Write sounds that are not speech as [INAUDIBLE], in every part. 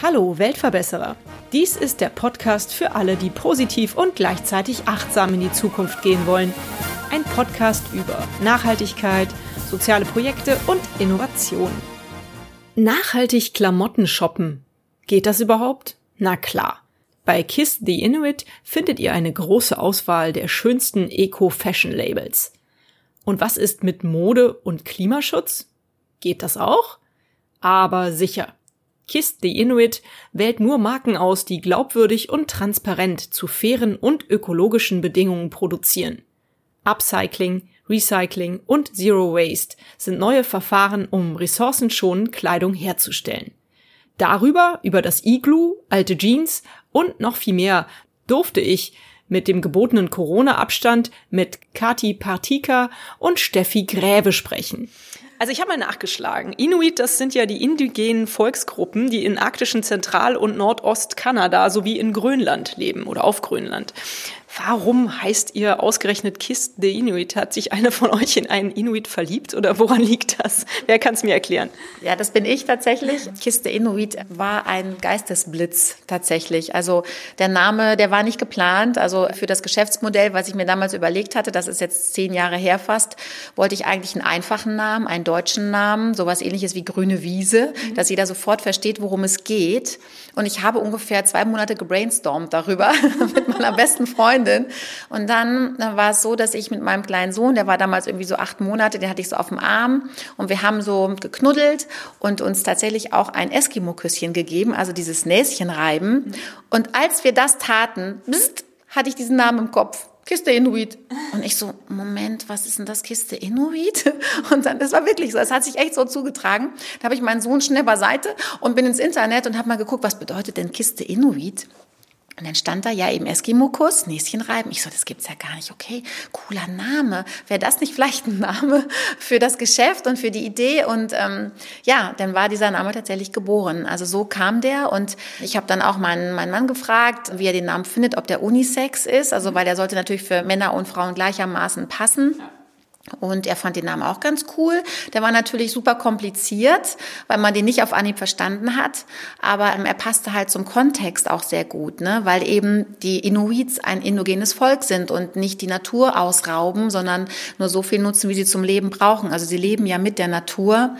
Hallo Weltverbesserer. Dies ist der Podcast für alle, die positiv und gleichzeitig achtsam in die Zukunft gehen wollen. Ein Podcast über Nachhaltigkeit, soziale Projekte und Innovation. Nachhaltig Klamotten shoppen. Geht das überhaupt? Na klar. Bei Kiss the Inuit findet ihr eine große Auswahl der schönsten Eco-Fashion-Labels. Und was ist mit Mode und Klimaschutz? Geht das auch? Aber sicher. Kiss the Inuit wählt nur Marken aus, die glaubwürdig und transparent zu fairen und ökologischen Bedingungen produzieren. Upcycling, Recycling und Zero Waste sind neue Verfahren, um ressourcenschonend Kleidung herzustellen. Darüber, über das Igloo, alte Jeans und noch viel mehr durfte ich mit dem gebotenen Corona-Abstand mit Kati Partika und Steffi Gräbe sprechen. Also ich habe mal nachgeschlagen. Inuit, das sind ja die indigenen Volksgruppen, die in arktischen Zentral- und Nordostkanada sowie in Grönland leben oder auf Grönland. Warum heißt ihr ausgerechnet Kiss the Inuit? Hat sich einer von euch in einen Inuit verliebt oder woran liegt das? Wer kann es mir erklären? Ja, das bin ich tatsächlich. Kiss the Inuit war ein Geistesblitz tatsächlich. Also der Name, der war nicht geplant. Also für das Geschäftsmodell, was ich mir damals überlegt hatte, das ist jetzt zehn Jahre her fast, wollte ich eigentlich einen einfachen Namen, einen deutschen Namen, sowas ähnliches wie Grüne Wiese, mhm. dass jeder sofort versteht, worum es geht. Und ich habe ungefähr zwei Monate gebrainstormt darüber [LAUGHS] mit meiner besten Freundin. Und dann war es so, dass ich mit meinem kleinen Sohn, der war damals irgendwie so acht Monate, den hatte ich so auf dem Arm und wir haben so geknuddelt und uns tatsächlich auch ein Eskimo-Küsschen gegeben, also dieses Näschen reiben. Und als wir das taten, bzzt, hatte ich diesen Namen im Kopf. Kiste Inuit. Und ich so, Moment, was ist denn das Kiste Inuit? [LAUGHS] Und dann, das war wirklich so, das hat sich echt so zugetragen. Da habe ich meinen Sohn schnell beiseite und bin ins Internet und habe mal geguckt, was bedeutet denn Kiste Inuit? Und dann stand da ja eben Eskimo-Kuss, Näschen reiben. Ich so, das gibt's ja gar nicht. Okay, cooler Name. Wäre das nicht vielleicht ein Name für das Geschäft und für die Idee? Und ähm, ja, dann war dieser Name tatsächlich geboren. Also so kam der. Und ich habe dann auch meinen, meinen Mann gefragt, wie er den Namen findet, ob der Unisex ist. Also weil der sollte natürlich für Männer und Frauen gleichermaßen passen. Und er fand den Namen auch ganz cool. Der war natürlich super kompliziert, weil man den nicht auf Anhieb verstanden hat. Aber ähm, er passte halt zum Kontext auch sehr gut, ne? weil eben die Inuits ein indogenes Volk sind und nicht die Natur ausrauben, sondern nur so viel nutzen, wie sie zum Leben brauchen. Also sie leben ja mit der Natur.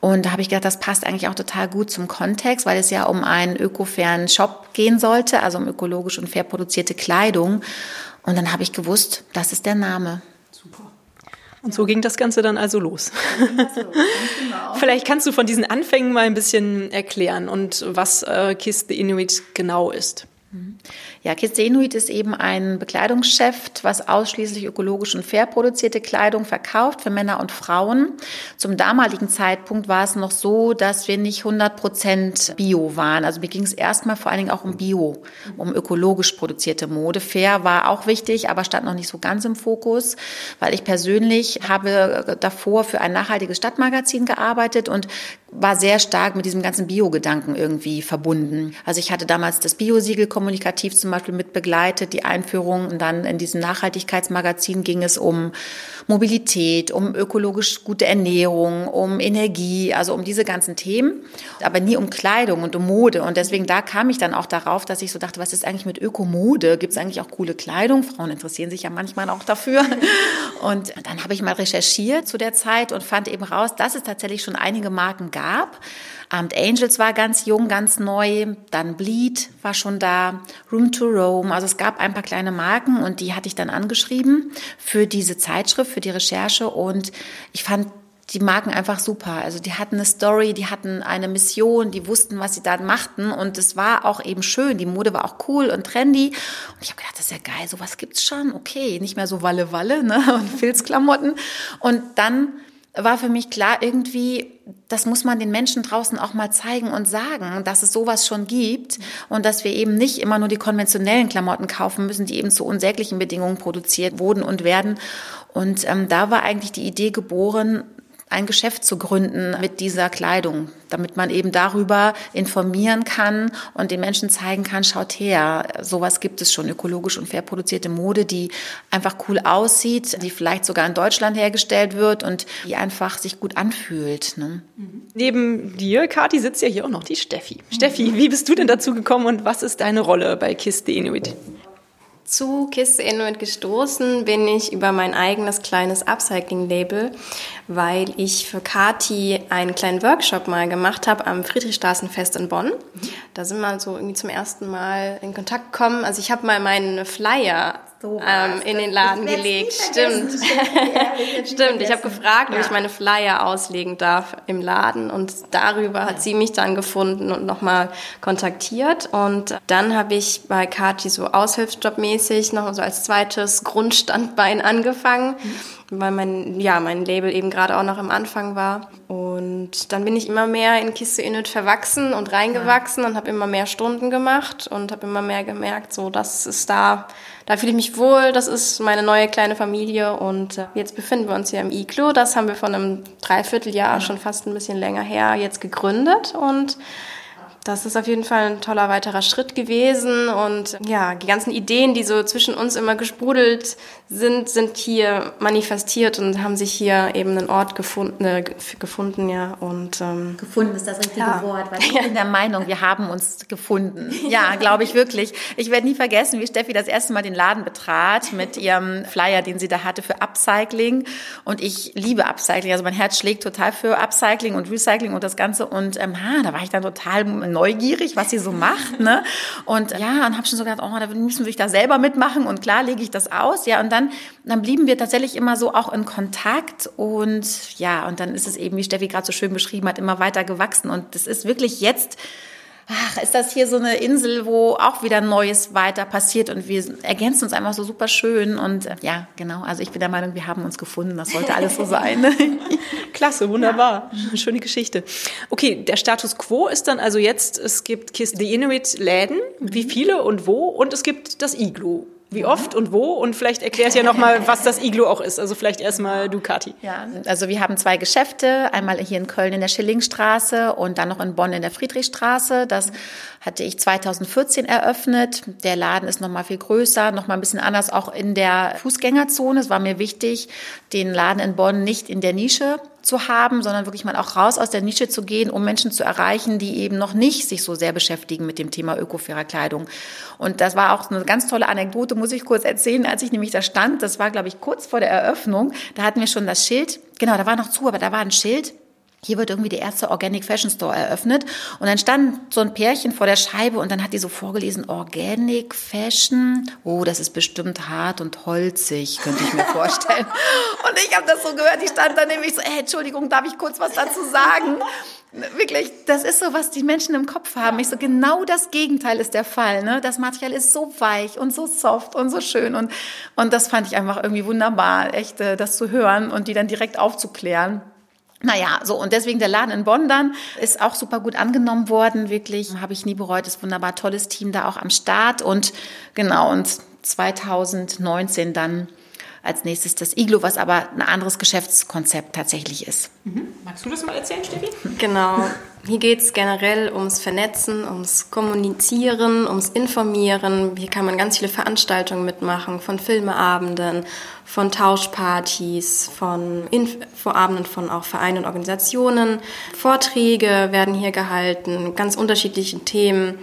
Und da habe ich gedacht, das passt eigentlich auch total gut zum Kontext, weil es ja um einen ökofairen Shop gehen sollte, also um ökologisch und fair produzierte Kleidung. Und dann habe ich gewusst, das ist der Name. Und so ging das Ganze dann also los. genau. [LAUGHS] Vielleicht kannst du von diesen Anfängen mal ein bisschen erklären und was äh, Kiss the Inuit genau ist. Mhm. Ja, Kiste Inuit ist eben ein Bekleidungsgeschäft, was ausschließlich ökologisch und fair produzierte Kleidung verkauft für Männer und Frauen. Zum damaligen Zeitpunkt war es noch so, dass wir nicht 100 Prozent Bio waren. Also mir ging es erstmal vor allen Dingen auch um Bio, um ökologisch produzierte Mode. Fair war auch wichtig, aber stand noch nicht so ganz im Fokus, weil ich persönlich habe davor für ein nachhaltiges Stadtmagazin gearbeitet und war sehr stark mit diesem ganzen Bio-Gedanken irgendwie verbunden. Also ich hatte damals das Bio-Siegel kommunikativ zum Beispiel mit begleitet, die Einführung. Und dann in diesem Nachhaltigkeitsmagazin ging es um Mobilität, um ökologisch gute Ernährung, um Energie, also um diese ganzen Themen, aber nie um Kleidung und um Mode. Und deswegen da kam ich dann auch darauf, dass ich so dachte, was ist eigentlich mit Ökomode? Gibt es eigentlich auch coole Kleidung? Frauen interessieren sich ja manchmal auch dafür. [LAUGHS] Und dann habe ich mal recherchiert zu der Zeit und fand eben raus, dass es tatsächlich schon einige Marken gab. Armed Angels war ganz jung, ganz neu, dann Bleed war schon da, Room to Roam. Also es gab ein paar kleine Marken und die hatte ich dann angeschrieben für diese Zeitschrift, für die Recherche und ich fand die Marken einfach super. Also die hatten eine Story, die hatten eine Mission, die wussten, was sie da machten und es war auch eben schön. Die Mode war auch cool und trendy und ich habe gedacht, das ist ja geil, sowas gibt's schon. Okay, nicht mehr so Walle Walle ne? [LAUGHS] und Filzklamotten und dann war für mich klar, irgendwie, das muss man den Menschen draußen auch mal zeigen und sagen, dass es sowas schon gibt und dass wir eben nicht immer nur die konventionellen Klamotten kaufen müssen, die eben zu unsäglichen Bedingungen produziert wurden und werden. Und ähm, da war eigentlich die Idee geboren, ein Geschäft zu gründen mit dieser Kleidung, damit man eben darüber informieren kann und den Menschen zeigen kann, schaut her, sowas gibt es schon, ökologisch und fair produzierte Mode, die einfach cool aussieht, die vielleicht sogar in Deutschland hergestellt wird und die einfach sich gut anfühlt. Ne? Neben dir, Kathi, sitzt ja hier auch noch die Steffi. Steffi, wie bist du denn dazu gekommen und was ist deine Rolle bei Kiss the Inuit? Zu Kiste Inuit gestoßen bin ich über mein eigenes kleines Upcycling-Label, weil ich für Kati einen kleinen Workshop mal gemacht habe am Friedrichstraßenfest in Bonn. Da sind wir so irgendwie zum ersten Mal in Kontakt gekommen. Also ich habe mal meinen Flyer so ähm, in den Laden gelegt. Stimmt. Stimmt. Ich [LAUGHS] habe gefragt, ja. ob ich meine Flyer auslegen darf im Laden und darüber hat sie mich dann gefunden und nochmal kontaktiert. Und dann habe ich bei Kati so aushilfsjobmäßig noch so als zweites Grundstandbein [LAUGHS] angefangen. Mhm weil mein, ja, mein Label eben gerade auch noch am Anfang war. Und dann bin ich immer mehr in Kiste Init verwachsen und reingewachsen ja. und habe immer mehr Stunden gemacht und habe immer mehr gemerkt, so das ist da, da fühle ich mich wohl, das ist meine neue kleine Familie und äh, jetzt befinden wir uns hier im Iglo. Das haben wir von einem Dreivierteljahr, ja. schon fast ein bisschen länger her, jetzt gegründet und das ist auf jeden Fall ein toller weiterer Schritt gewesen und ja, die ganzen Ideen, die so zwischen uns immer gesprudelt sind, sind hier manifestiert und haben sich hier eben einen Ort gefunden, äh, gefunden, ja. Und ähm, gefunden ist das richtige ja. Wort, weil [LAUGHS] ich ja. bin der Meinung, wir haben uns gefunden. Ja, [LAUGHS] glaube ich wirklich. Ich werde nie vergessen, wie Steffi das erste Mal den Laden betrat mit ihrem Flyer, den sie da hatte für Upcycling. Und ich liebe Upcycling, also mein Herz schlägt total für Upcycling und Recycling und das Ganze. Und ähm, ha, da war ich dann total neugierig, was sie so macht. Ne? Und ja, und habe schon so gedacht, oh, da müssen wir da selber mitmachen. Und klar lege ich das aus. Ja, und dann, dann blieben wir tatsächlich immer so auch in Kontakt. Und ja, und dann ist es eben, wie Steffi gerade so schön beschrieben hat, immer weiter gewachsen. Und das ist wirklich jetzt ach, ist das hier so eine Insel, wo auch wieder Neues weiter passiert und wir ergänzen uns einfach so super schön und äh, ja, genau, also ich bin der Meinung, wir haben uns gefunden, das sollte alles so sein. [LAUGHS] [LAUGHS] Klasse, wunderbar, ja. schöne Geschichte. Okay, der Status Quo ist dann also jetzt, es gibt Kiss the Inuit Läden, wie viele und wo und es gibt das Iglu. Wie oft und wo? Und vielleicht erklärst ja nochmal, was das Iglo auch ist. Also vielleicht erstmal Ducati. Ja, also wir haben zwei Geschäfte. Einmal hier in Köln in der Schillingstraße und dann noch in Bonn in der Friedrichstraße. Das hatte ich 2014 eröffnet. Der Laden ist nochmal viel größer, nochmal ein bisschen anders, auch in der Fußgängerzone. Es war mir wichtig, den Laden in Bonn nicht in der Nische zu haben, sondern wirklich mal auch raus aus der Nische zu gehen, um Menschen zu erreichen, die eben noch nicht sich so sehr beschäftigen mit dem Thema ökofairer Kleidung. Und das war auch eine ganz tolle Anekdote, muss ich kurz erzählen, als ich nämlich da stand. Das war, glaube ich, kurz vor der Eröffnung. Da hatten wir schon das Schild. Genau, da war noch zu, aber da war ein Schild hier wird irgendwie der erste Organic Fashion Store eröffnet. Und dann stand so ein Pärchen vor der Scheibe und dann hat die so vorgelesen, Organic Fashion. Oh, das ist bestimmt hart und holzig, könnte ich mir vorstellen. [LAUGHS] und ich habe das so gehört, ich stand da nämlich so, ey, Entschuldigung, darf ich kurz was dazu sagen? Wirklich, das ist so, was die Menschen im Kopf haben. Ich so, genau das Gegenteil ist der Fall. Ne? Das Material ist so weich und so soft und so schön. Und, und das fand ich einfach irgendwie wunderbar, echt, äh, das zu hören und die dann direkt aufzuklären. Naja, so und deswegen der Laden in Bonn dann ist auch super gut angenommen worden, wirklich. Habe ich nie bereut, ist wunderbar tolles Team da auch am Start und genau und 2019 dann als nächstes das Iglo, was aber ein anderes Geschäftskonzept tatsächlich ist. Mhm. Magst du das mal erzählen, Steffi? Genau. Hier geht es generell ums Vernetzen, ums Kommunizieren, ums Informieren. Hier kann man ganz viele Veranstaltungen mitmachen, von Filmeabenden, von Tauschpartys, von Infoabenden von auch Vereinen und Organisationen. Vorträge werden hier gehalten, ganz unterschiedlichen Themen.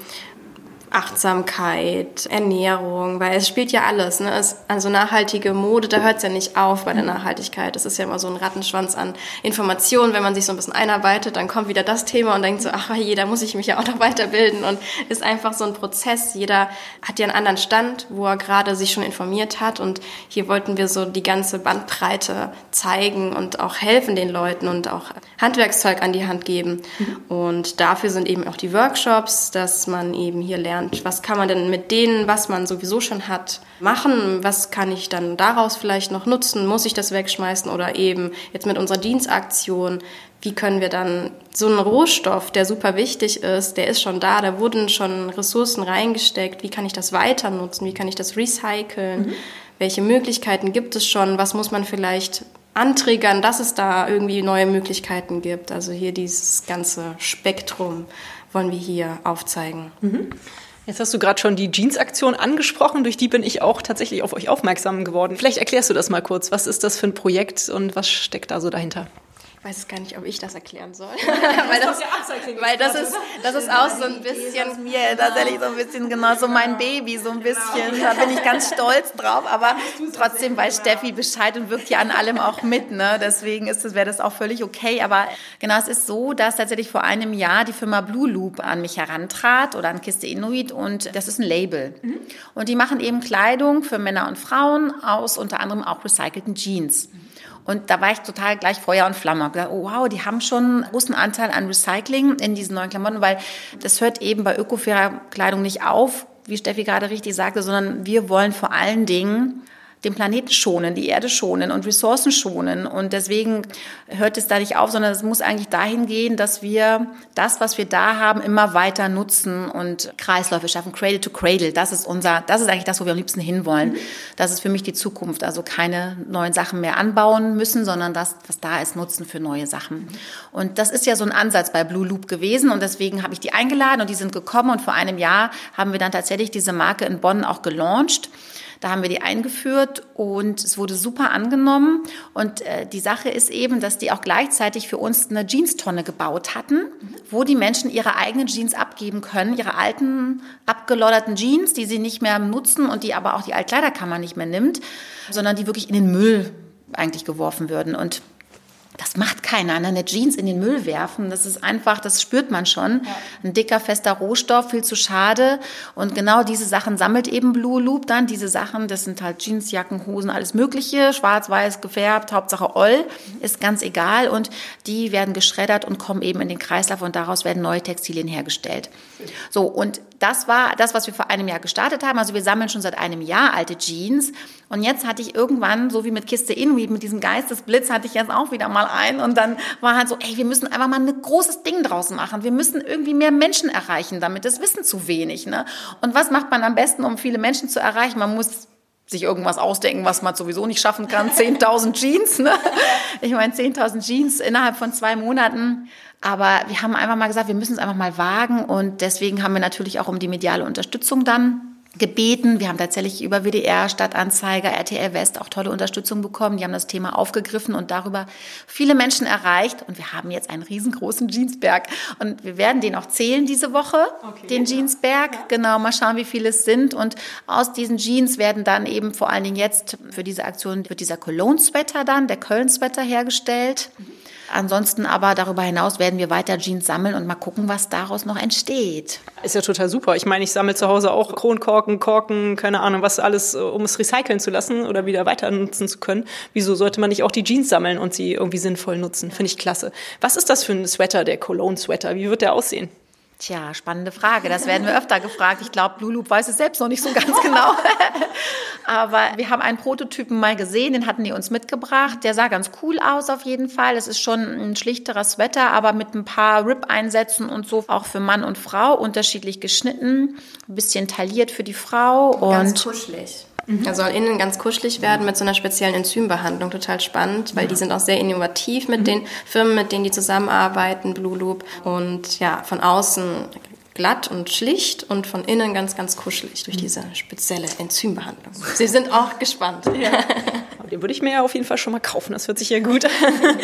Achtsamkeit, Ernährung, weil es spielt ja alles. Ne? Es, also nachhaltige Mode, da hört es ja nicht auf bei der Nachhaltigkeit. Das ist ja immer so ein Rattenschwanz an Informationen. Wenn man sich so ein bisschen einarbeitet, dann kommt wieder das Thema und denkt so, ach je, da muss ich mich ja auch noch weiterbilden. Und ist einfach so ein Prozess. Jeder hat ja einen anderen Stand, wo er gerade sich schon informiert hat. Und hier wollten wir so die ganze Bandbreite zeigen und auch helfen den Leuten und auch Handwerkszeug an die Hand geben. Mhm. Und dafür sind eben auch die Workshops, dass man eben hier lernt, lernt. Was kann man denn mit denen, was man sowieso schon hat, machen? Was kann ich dann daraus vielleicht noch nutzen? Muss ich das wegschmeißen oder eben jetzt mit unserer Dienstaktion? Wie können wir dann so einen Rohstoff, der super wichtig ist, der ist schon da, da wurden schon Ressourcen reingesteckt. Wie kann ich das weiter nutzen? Wie kann ich das recyceln? Mhm. Welche Möglichkeiten gibt es schon? Was muss man vielleicht antriggern, dass es da irgendwie neue Möglichkeiten gibt. Also hier dieses ganze Spektrum wollen wir hier aufzeigen. Mhm. Jetzt hast du gerade schon die Jeans-Aktion angesprochen, durch die bin ich auch tatsächlich auf euch aufmerksam geworden. Vielleicht erklärst du das mal kurz. Was ist das für ein Projekt und was steckt da so dahinter? Ich weiß gar nicht, ob ich das erklären soll. [LAUGHS] weil das, weil das ist, das ist auch so ein bisschen mir tatsächlich so ein bisschen genau so mein Baby, so ein bisschen. Da bin ich ganz stolz drauf, aber trotzdem weiß Steffi Bescheid und wirkt ja an allem auch mit. Ne? Deswegen ist es, wäre das auch völlig okay. Aber genau, es ist so, dass tatsächlich vor einem Jahr die Firma Blue Loop an mich herantrat oder an Kiste Inuit und das ist ein Label. Und die machen eben Kleidung für Männer und Frauen aus unter anderem auch recycelten Jeans. Und da war ich total gleich Feuer und Flamme. Hab gedacht, oh, wow, die haben schon einen großen Anteil an Recycling in diesen neuen Klamotten, weil das hört eben bei ökofairer Kleidung nicht auf, wie Steffi gerade richtig sagte, sondern wir wollen vor allen Dingen den Planeten schonen, die Erde schonen und Ressourcen schonen. Und deswegen hört es da nicht auf, sondern es muss eigentlich dahin gehen, dass wir das, was wir da haben, immer weiter nutzen und Kreisläufe schaffen, Cradle to Cradle. Das ist unser, das ist eigentlich das, wo wir am liebsten hinwollen. Das ist für mich die Zukunft. Also keine neuen Sachen mehr anbauen müssen, sondern das, was da ist, nutzen für neue Sachen. Und das ist ja so ein Ansatz bei Blue Loop gewesen und deswegen habe ich die eingeladen und die sind gekommen und vor einem Jahr haben wir dann tatsächlich diese Marke in Bonn auch gelauncht. Da haben wir die eingeführt und es wurde super angenommen. Und äh, die Sache ist eben, dass die auch gleichzeitig für uns eine Jeanstonne gebaut hatten, wo die Menschen ihre eigenen Jeans abgeben können, ihre alten, abgelodderten Jeans, die sie nicht mehr nutzen und die aber auch die Altkleiderkammer nicht mehr nimmt, sondern die wirklich in den Müll eigentlich geworfen würden. Und das macht keiner. Eine Jeans in den Müll werfen, das ist einfach, das spürt man schon. Ja. Ein dicker, fester Rohstoff, viel zu schade. Und genau diese Sachen sammelt eben Blue Loop dann. Diese Sachen, das sind halt Jeans, Jacken, Hosen, alles Mögliche, schwarz, weiß, gefärbt, Hauptsache Oll, ist ganz egal. Und die werden geschreddert und kommen eben in den Kreislauf und daraus werden neue Textilien hergestellt. So, und das war das, was wir vor einem Jahr gestartet haben. Also wir sammeln schon seit einem Jahr alte Jeans. Und jetzt hatte ich irgendwann, so wie mit Kiste Inuit, mit diesem Geistesblitz, hatte ich jetzt auch wieder mal ein. Und dann war halt so, ey, wir müssen einfach mal ein großes Ding draußen machen. Wir müssen irgendwie mehr Menschen erreichen damit. Das wissen zu wenig. Ne? Und was macht man am besten, um viele Menschen zu erreichen? Man muss sich irgendwas ausdenken, was man sowieso nicht schaffen kann. [LAUGHS] 10.000 Jeans, ne? Ich meine, 10.000 Jeans innerhalb von zwei Monaten. Aber wir haben einfach mal gesagt, wir müssen es einfach mal wagen. Und deswegen haben wir natürlich auch um die mediale Unterstützung dann gebeten. Wir haben tatsächlich über WDR, Stadtanzeiger, RTL West auch tolle Unterstützung bekommen. Die haben das Thema aufgegriffen und darüber viele Menschen erreicht. Und wir haben jetzt einen riesengroßen Jeansberg. Und wir werden den auch zählen diese Woche, okay, den Jeansberg. Ja. Genau, mal schauen, wie viele es sind. Und aus diesen Jeans werden dann eben vor allen Dingen jetzt für diese Aktion wird dieser Cologne-Sweater dann, der Köln-Sweater hergestellt. Mhm. Ansonsten aber darüber hinaus werden wir weiter Jeans sammeln und mal gucken, was daraus noch entsteht. Ist ja total super. Ich meine, ich sammle zu Hause auch Kronkorken, Korken, keine Ahnung, was alles, um es recyceln zu lassen oder wieder weiter nutzen zu können. Wieso sollte man nicht auch die Jeans sammeln und sie irgendwie sinnvoll nutzen? Finde ich klasse. Was ist das für ein Sweater, der Cologne-Sweater? Wie wird der aussehen? Tja, spannende Frage. Das werden wir öfter gefragt. Ich glaube, Lulu weiß es selbst noch nicht so ganz [LAUGHS] genau. Aber wir haben einen Prototypen mal gesehen, den hatten die uns mitgebracht. Der sah ganz cool aus auf jeden Fall. Es ist schon ein schlichterer Sweater, aber mit ein paar Rip-Einsätzen und so auch für Mann und Frau unterschiedlich geschnitten. Ein bisschen tailliert für die Frau. Und ganz kuschelig. Mhm. Er soll innen ganz kuschelig werden mit so einer speziellen Enzymbehandlung. Total spannend, weil ja. die sind auch sehr innovativ mit mhm. den Firmen, mit denen die zusammenarbeiten, Blue Loop. Und ja, von außen glatt und schlicht und von innen ganz, ganz kuschelig durch diese spezielle Enzymbehandlung. Sie sind auch gespannt. Ja. [LAUGHS] Den würde ich mir ja auf jeden Fall schon mal kaufen. Das hört sich ja gut an. [LAUGHS]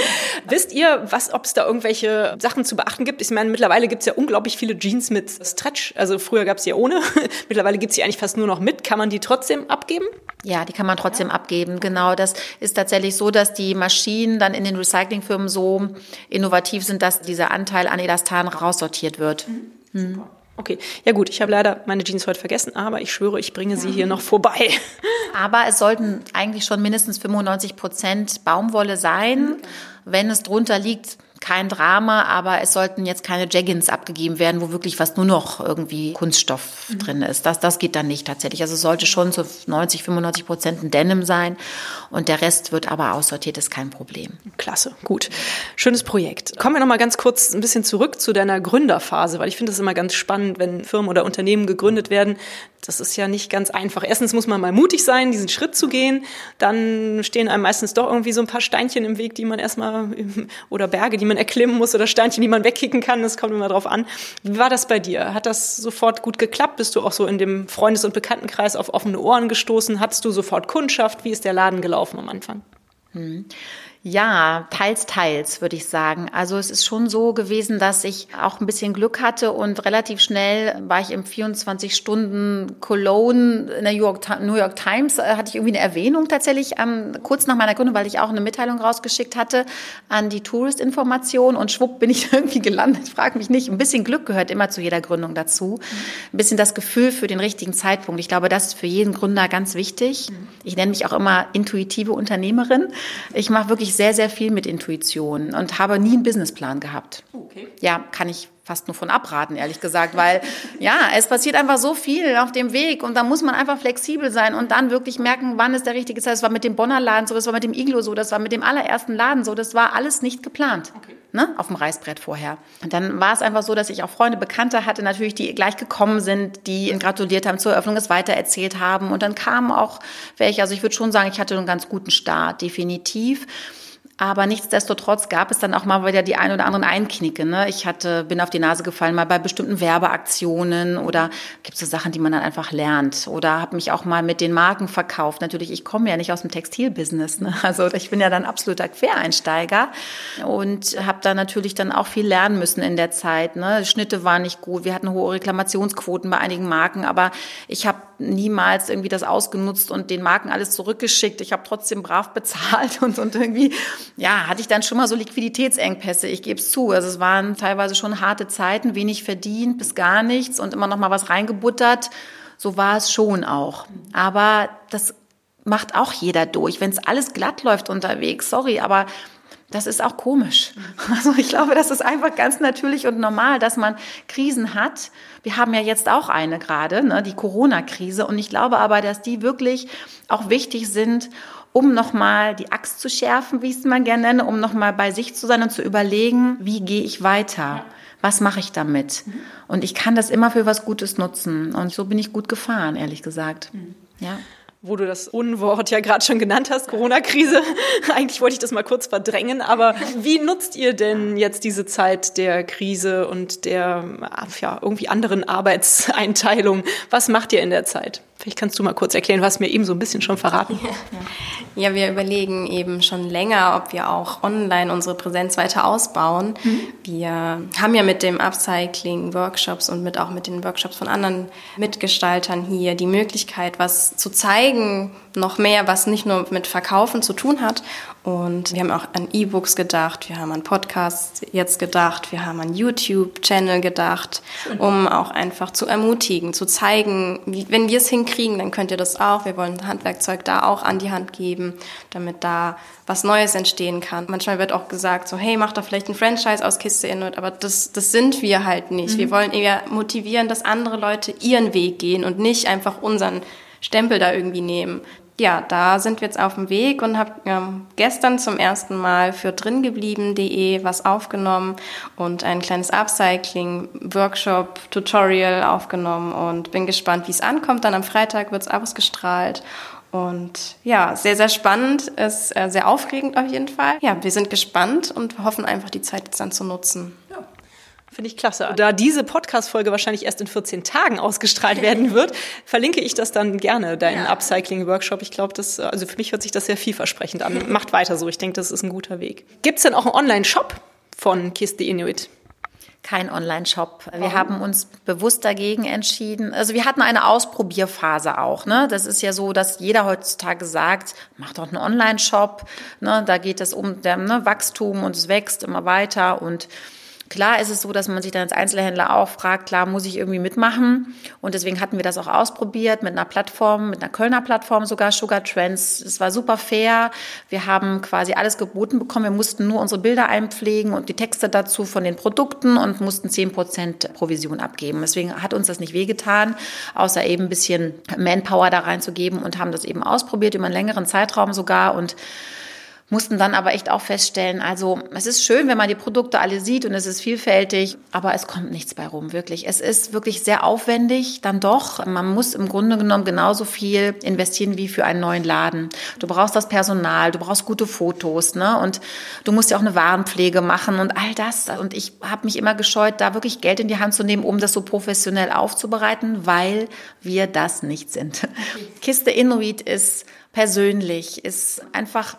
Wisst ihr, was, ob es da irgendwelche Sachen zu beachten gibt? Ich meine, mittlerweile gibt es ja unglaublich viele Jeans mit Stretch. Also früher gab es ja ohne. [LAUGHS] mittlerweile gibt es die eigentlich fast nur noch mit. Kann man die trotzdem abgeben? Ja, die kann man trotzdem ja. abgeben. Genau. Das ist tatsächlich so, dass die Maschinen dann in den Recyclingfirmen so innovativ sind, dass dieser Anteil an Elastan raussortiert wird. Mhm. Super. Okay, ja gut, ich habe leider meine Jeans heute vergessen, aber ich schwöre, ich bringe sie hier noch vorbei. [LAUGHS] Aber es sollten eigentlich schon mindestens 95 Prozent Baumwolle sein. Wenn es drunter liegt, kein Drama, aber es sollten jetzt keine Jaggins abgegeben werden, wo wirklich was nur noch irgendwie Kunststoff mhm. drin ist. Das, das geht dann nicht tatsächlich. Also es sollte schon zu 90, 95 Prozent ein Denim sein und der Rest wird aber aussortiert, ist kein Problem. Klasse, gut. Schönes Projekt. Kommen wir noch mal ganz kurz ein bisschen zurück zu deiner Gründerphase, weil ich finde es immer ganz spannend, wenn Firmen oder Unternehmen gegründet werden, Das ist ja nicht ganz einfach. Erstens muss man mal mutig sein, diesen Schritt zu gehen. Dann stehen einem meistens doch irgendwie so ein paar Steinchen im Weg, die man erstmal [LAUGHS] oder Berge, die man erklimmen muss oder Steinchen, die man wegkicken kann. Das kommt immer drauf an. Wie war das bei dir? Hat das sofort gut geklappt? Bist du auch so in dem Freundes- und Bekanntenkreis auf offene Ohren gestoßen? Hattest du sofort Kundschaft? Wie ist der Laden gelaufen am Anfang? Hm. Ja, teils, teils, würde ich sagen. Also es ist schon so gewesen, dass ich auch ein bisschen Glück hatte und relativ schnell war ich im 24 Stunden Cologne in der New York, Times, äh, hatte ich irgendwie eine Erwähnung tatsächlich ähm, kurz nach meiner Gründung, weil ich auch eine Mitteilung rausgeschickt hatte an die Tourist-Information und schwupp bin ich [LAUGHS] irgendwie gelandet. Frag mich nicht. Ein bisschen Glück gehört immer zu jeder Gründung dazu. Ein bisschen das Gefühl für den richtigen Zeitpunkt. Ich glaube, das ist für jeden Gründer ganz wichtig. Ich nenne mich auch immer intuitive Unternehmerin. Ich mache wirklich sehr, sehr viel mit Intuition und habe nie einen Businessplan gehabt. Okay. Ja, kann ich fast nur von abraten, ehrlich gesagt, weil ja, es passiert einfach so viel auf dem Weg und da muss man einfach flexibel sein und dann wirklich merken, wann ist der richtige Zeit. Das war mit dem Bonner Laden so, das war mit dem Iglo so, das war mit dem allerersten Laden so, das war alles nicht geplant. Okay. Ne, auf dem Reißbrett vorher. Und dann war es einfach so, dass ich auch Freunde, Bekannte hatte, natürlich, die gleich gekommen sind, die gratuliert haben zur Eröffnung, es weitererzählt haben. Und dann kamen auch welche, also ich würde schon sagen, ich hatte einen ganz guten Start, definitiv. Aber nichtsdestotrotz gab es dann auch mal wieder die ein oder anderen Einknicke. Ne? Ich hatte, bin auf die Nase gefallen, mal bei bestimmten Werbeaktionen oder gibt es so Sachen, die man dann einfach lernt. Oder habe mich auch mal mit den Marken verkauft. Natürlich, ich komme ja nicht aus dem Textilbusiness. Ne? Also ich bin ja dann absoluter Quereinsteiger und habe da natürlich dann auch viel lernen müssen in der Zeit. Ne? Schnitte waren nicht gut, wir hatten hohe Reklamationsquoten bei einigen Marken, aber ich habe niemals irgendwie das ausgenutzt und den Marken alles zurückgeschickt. Ich habe trotzdem brav [LAUGHS] bezahlt und, und irgendwie ja, hatte ich dann schon mal so Liquiditätsengpässe, ich gebe es zu. Also es waren teilweise schon harte Zeiten, wenig verdient bis gar nichts und immer noch mal was reingebuttert. So war es schon auch. Aber das macht auch jeder durch. Wenn es alles glatt läuft unterwegs, sorry, aber das ist auch komisch. Also ich glaube, das ist einfach ganz natürlich und normal, dass man Krisen hat. Wir haben ja jetzt auch eine gerade, ne, die Corona-Krise. Und ich glaube aber, dass die wirklich auch wichtig sind, um nochmal die Axt zu schärfen, wie ich es mal gerne nenne, um nochmal bei sich zu sein und zu überlegen, wie gehe ich weiter? Was mache ich damit? Mhm. Und ich kann das immer für was Gutes nutzen. Und so bin ich gut gefahren, ehrlich gesagt. Mhm. Ja wo du das Unwort ja gerade schon genannt hast, Corona-Krise. [LAUGHS] Eigentlich wollte ich das mal kurz verdrängen, aber wie nutzt ihr denn jetzt diese Zeit der Krise und der ja, irgendwie anderen Arbeitseinteilung? Was macht ihr in der Zeit? Vielleicht kannst du mal kurz erklären, was mir eben so ein bisschen schon verraten. [LAUGHS] Ja, wir überlegen eben schon länger, ob wir auch online unsere Präsenz weiter ausbauen. Mhm. Wir haben ja mit dem Upcycling Workshops und mit auch mit den Workshops von anderen Mitgestaltern hier die Möglichkeit, was zu zeigen, noch mehr, was nicht nur mit Verkaufen zu tun hat. Und wir haben auch an E-Books gedacht, wir haben an Podcasts jetzt gedacht, wir haben an YouTube-Channel gedacht, um auch einfach zu ermutigen, zu zeigen, wie, wenn wir es hinkriegen, dann könnt ihr das auch. Wir wollen Handwerkzeug da auch an die Hand geben, damit da was Neues entstehen kann. Manchmal wird auch gesagt, so, hey, mach doch vielleicht ein Franchise aus Kiste Inuit, aber das, das sind wir halt nicht. Mhm. Wir wollen eher motivieren, dass andere Leute ihren Weg gehen und nicht einfach unseren Stempel da irgendwie nehmen ja, da sind wir jetzt auf dem Weg und habe ähm, gestern zum ersten Mal für dringeblieben.de was aufgenommen und ein kleines Upcycling-Workshop-Tutorial aufgenommen und bin gespannt, wie es ankommt. Dann am Freitag wird es ausgestrahlt und ja, sehr, sehr spannend, ist äh, sehr aufregend auf jeden Fall. Ja, wir sind gespannt und hoffen einfach, die Zeit jetzt dann zu nutzen. Finde ich klasse. Da diese Podcast-Folge wahrscheinlich erst in 14 Tagen ausgestrahlt [LAUGHS] werden wird, verlinke ich das dann gerne, deinen ja. Upcycling-Workshop. Ich glaube, das, also für mich hört sich das sehr vielversprechend an. [LAUGHS] Macht weiter so. Ich denke, das ist ein guter Weg. Gibt es denn auch einen Online-Shop von Kiss the Inuit? Kein Online-Shop. Wir haben uns bewusst dagegen entschieden. Also wir hatten eine Ausprobierphase auch. Ne? Das ist ja so, dass jeder heutzutage sagt, mach doch einen Online-Shop. Ne? Da geht es um der, ne, Wachstum und es wächst immer weiter und Klar ist es so, dass man sich dann als Einzelhändler auch fragt, klar, muss ich irgendwie mitmachen? Und deswegen hatten wir das auch ausprobiert mit einer Plattform, mit einer Kölner Plattform sogar, Sugar Trends. Es war super fair. Wir haben quasi alles geboten bekommen. Wir mussten nur unsere Bilder einpflegen und die Texte dazu von den Produkten und mussten zehn Prozent Provision abgeben. Deswegen hat uns das nicht wehgetan, außer eben ein bisschen Manpower da reinzugeben und haben das eben ausprobiert über einen längeren Zeitraum sogar und mussten dann aber echt auch feststellen, also es ist schön, wenn man die Produkte alle sieht und es ist vielfältig, aber es kommt nichts bei rum, wirklich. Es ist wirklich sehr aufwendig, dann doch. Man muss im Grunde genommen genauso viel investieren wie für einen neuen Laden. Du brauchst das Personal, du brauchst gute Fotos, ne? Und du musst ja auch eine Warenpflege machen und all das. Und ich habe mich immer gescheut, da wirklich Geld in die Hand zu nehmen, um das so professionell aufzubereiten, weil wir das nicht sind. [LAUGHS] Kiste Inuit ist persönlich, ist einfach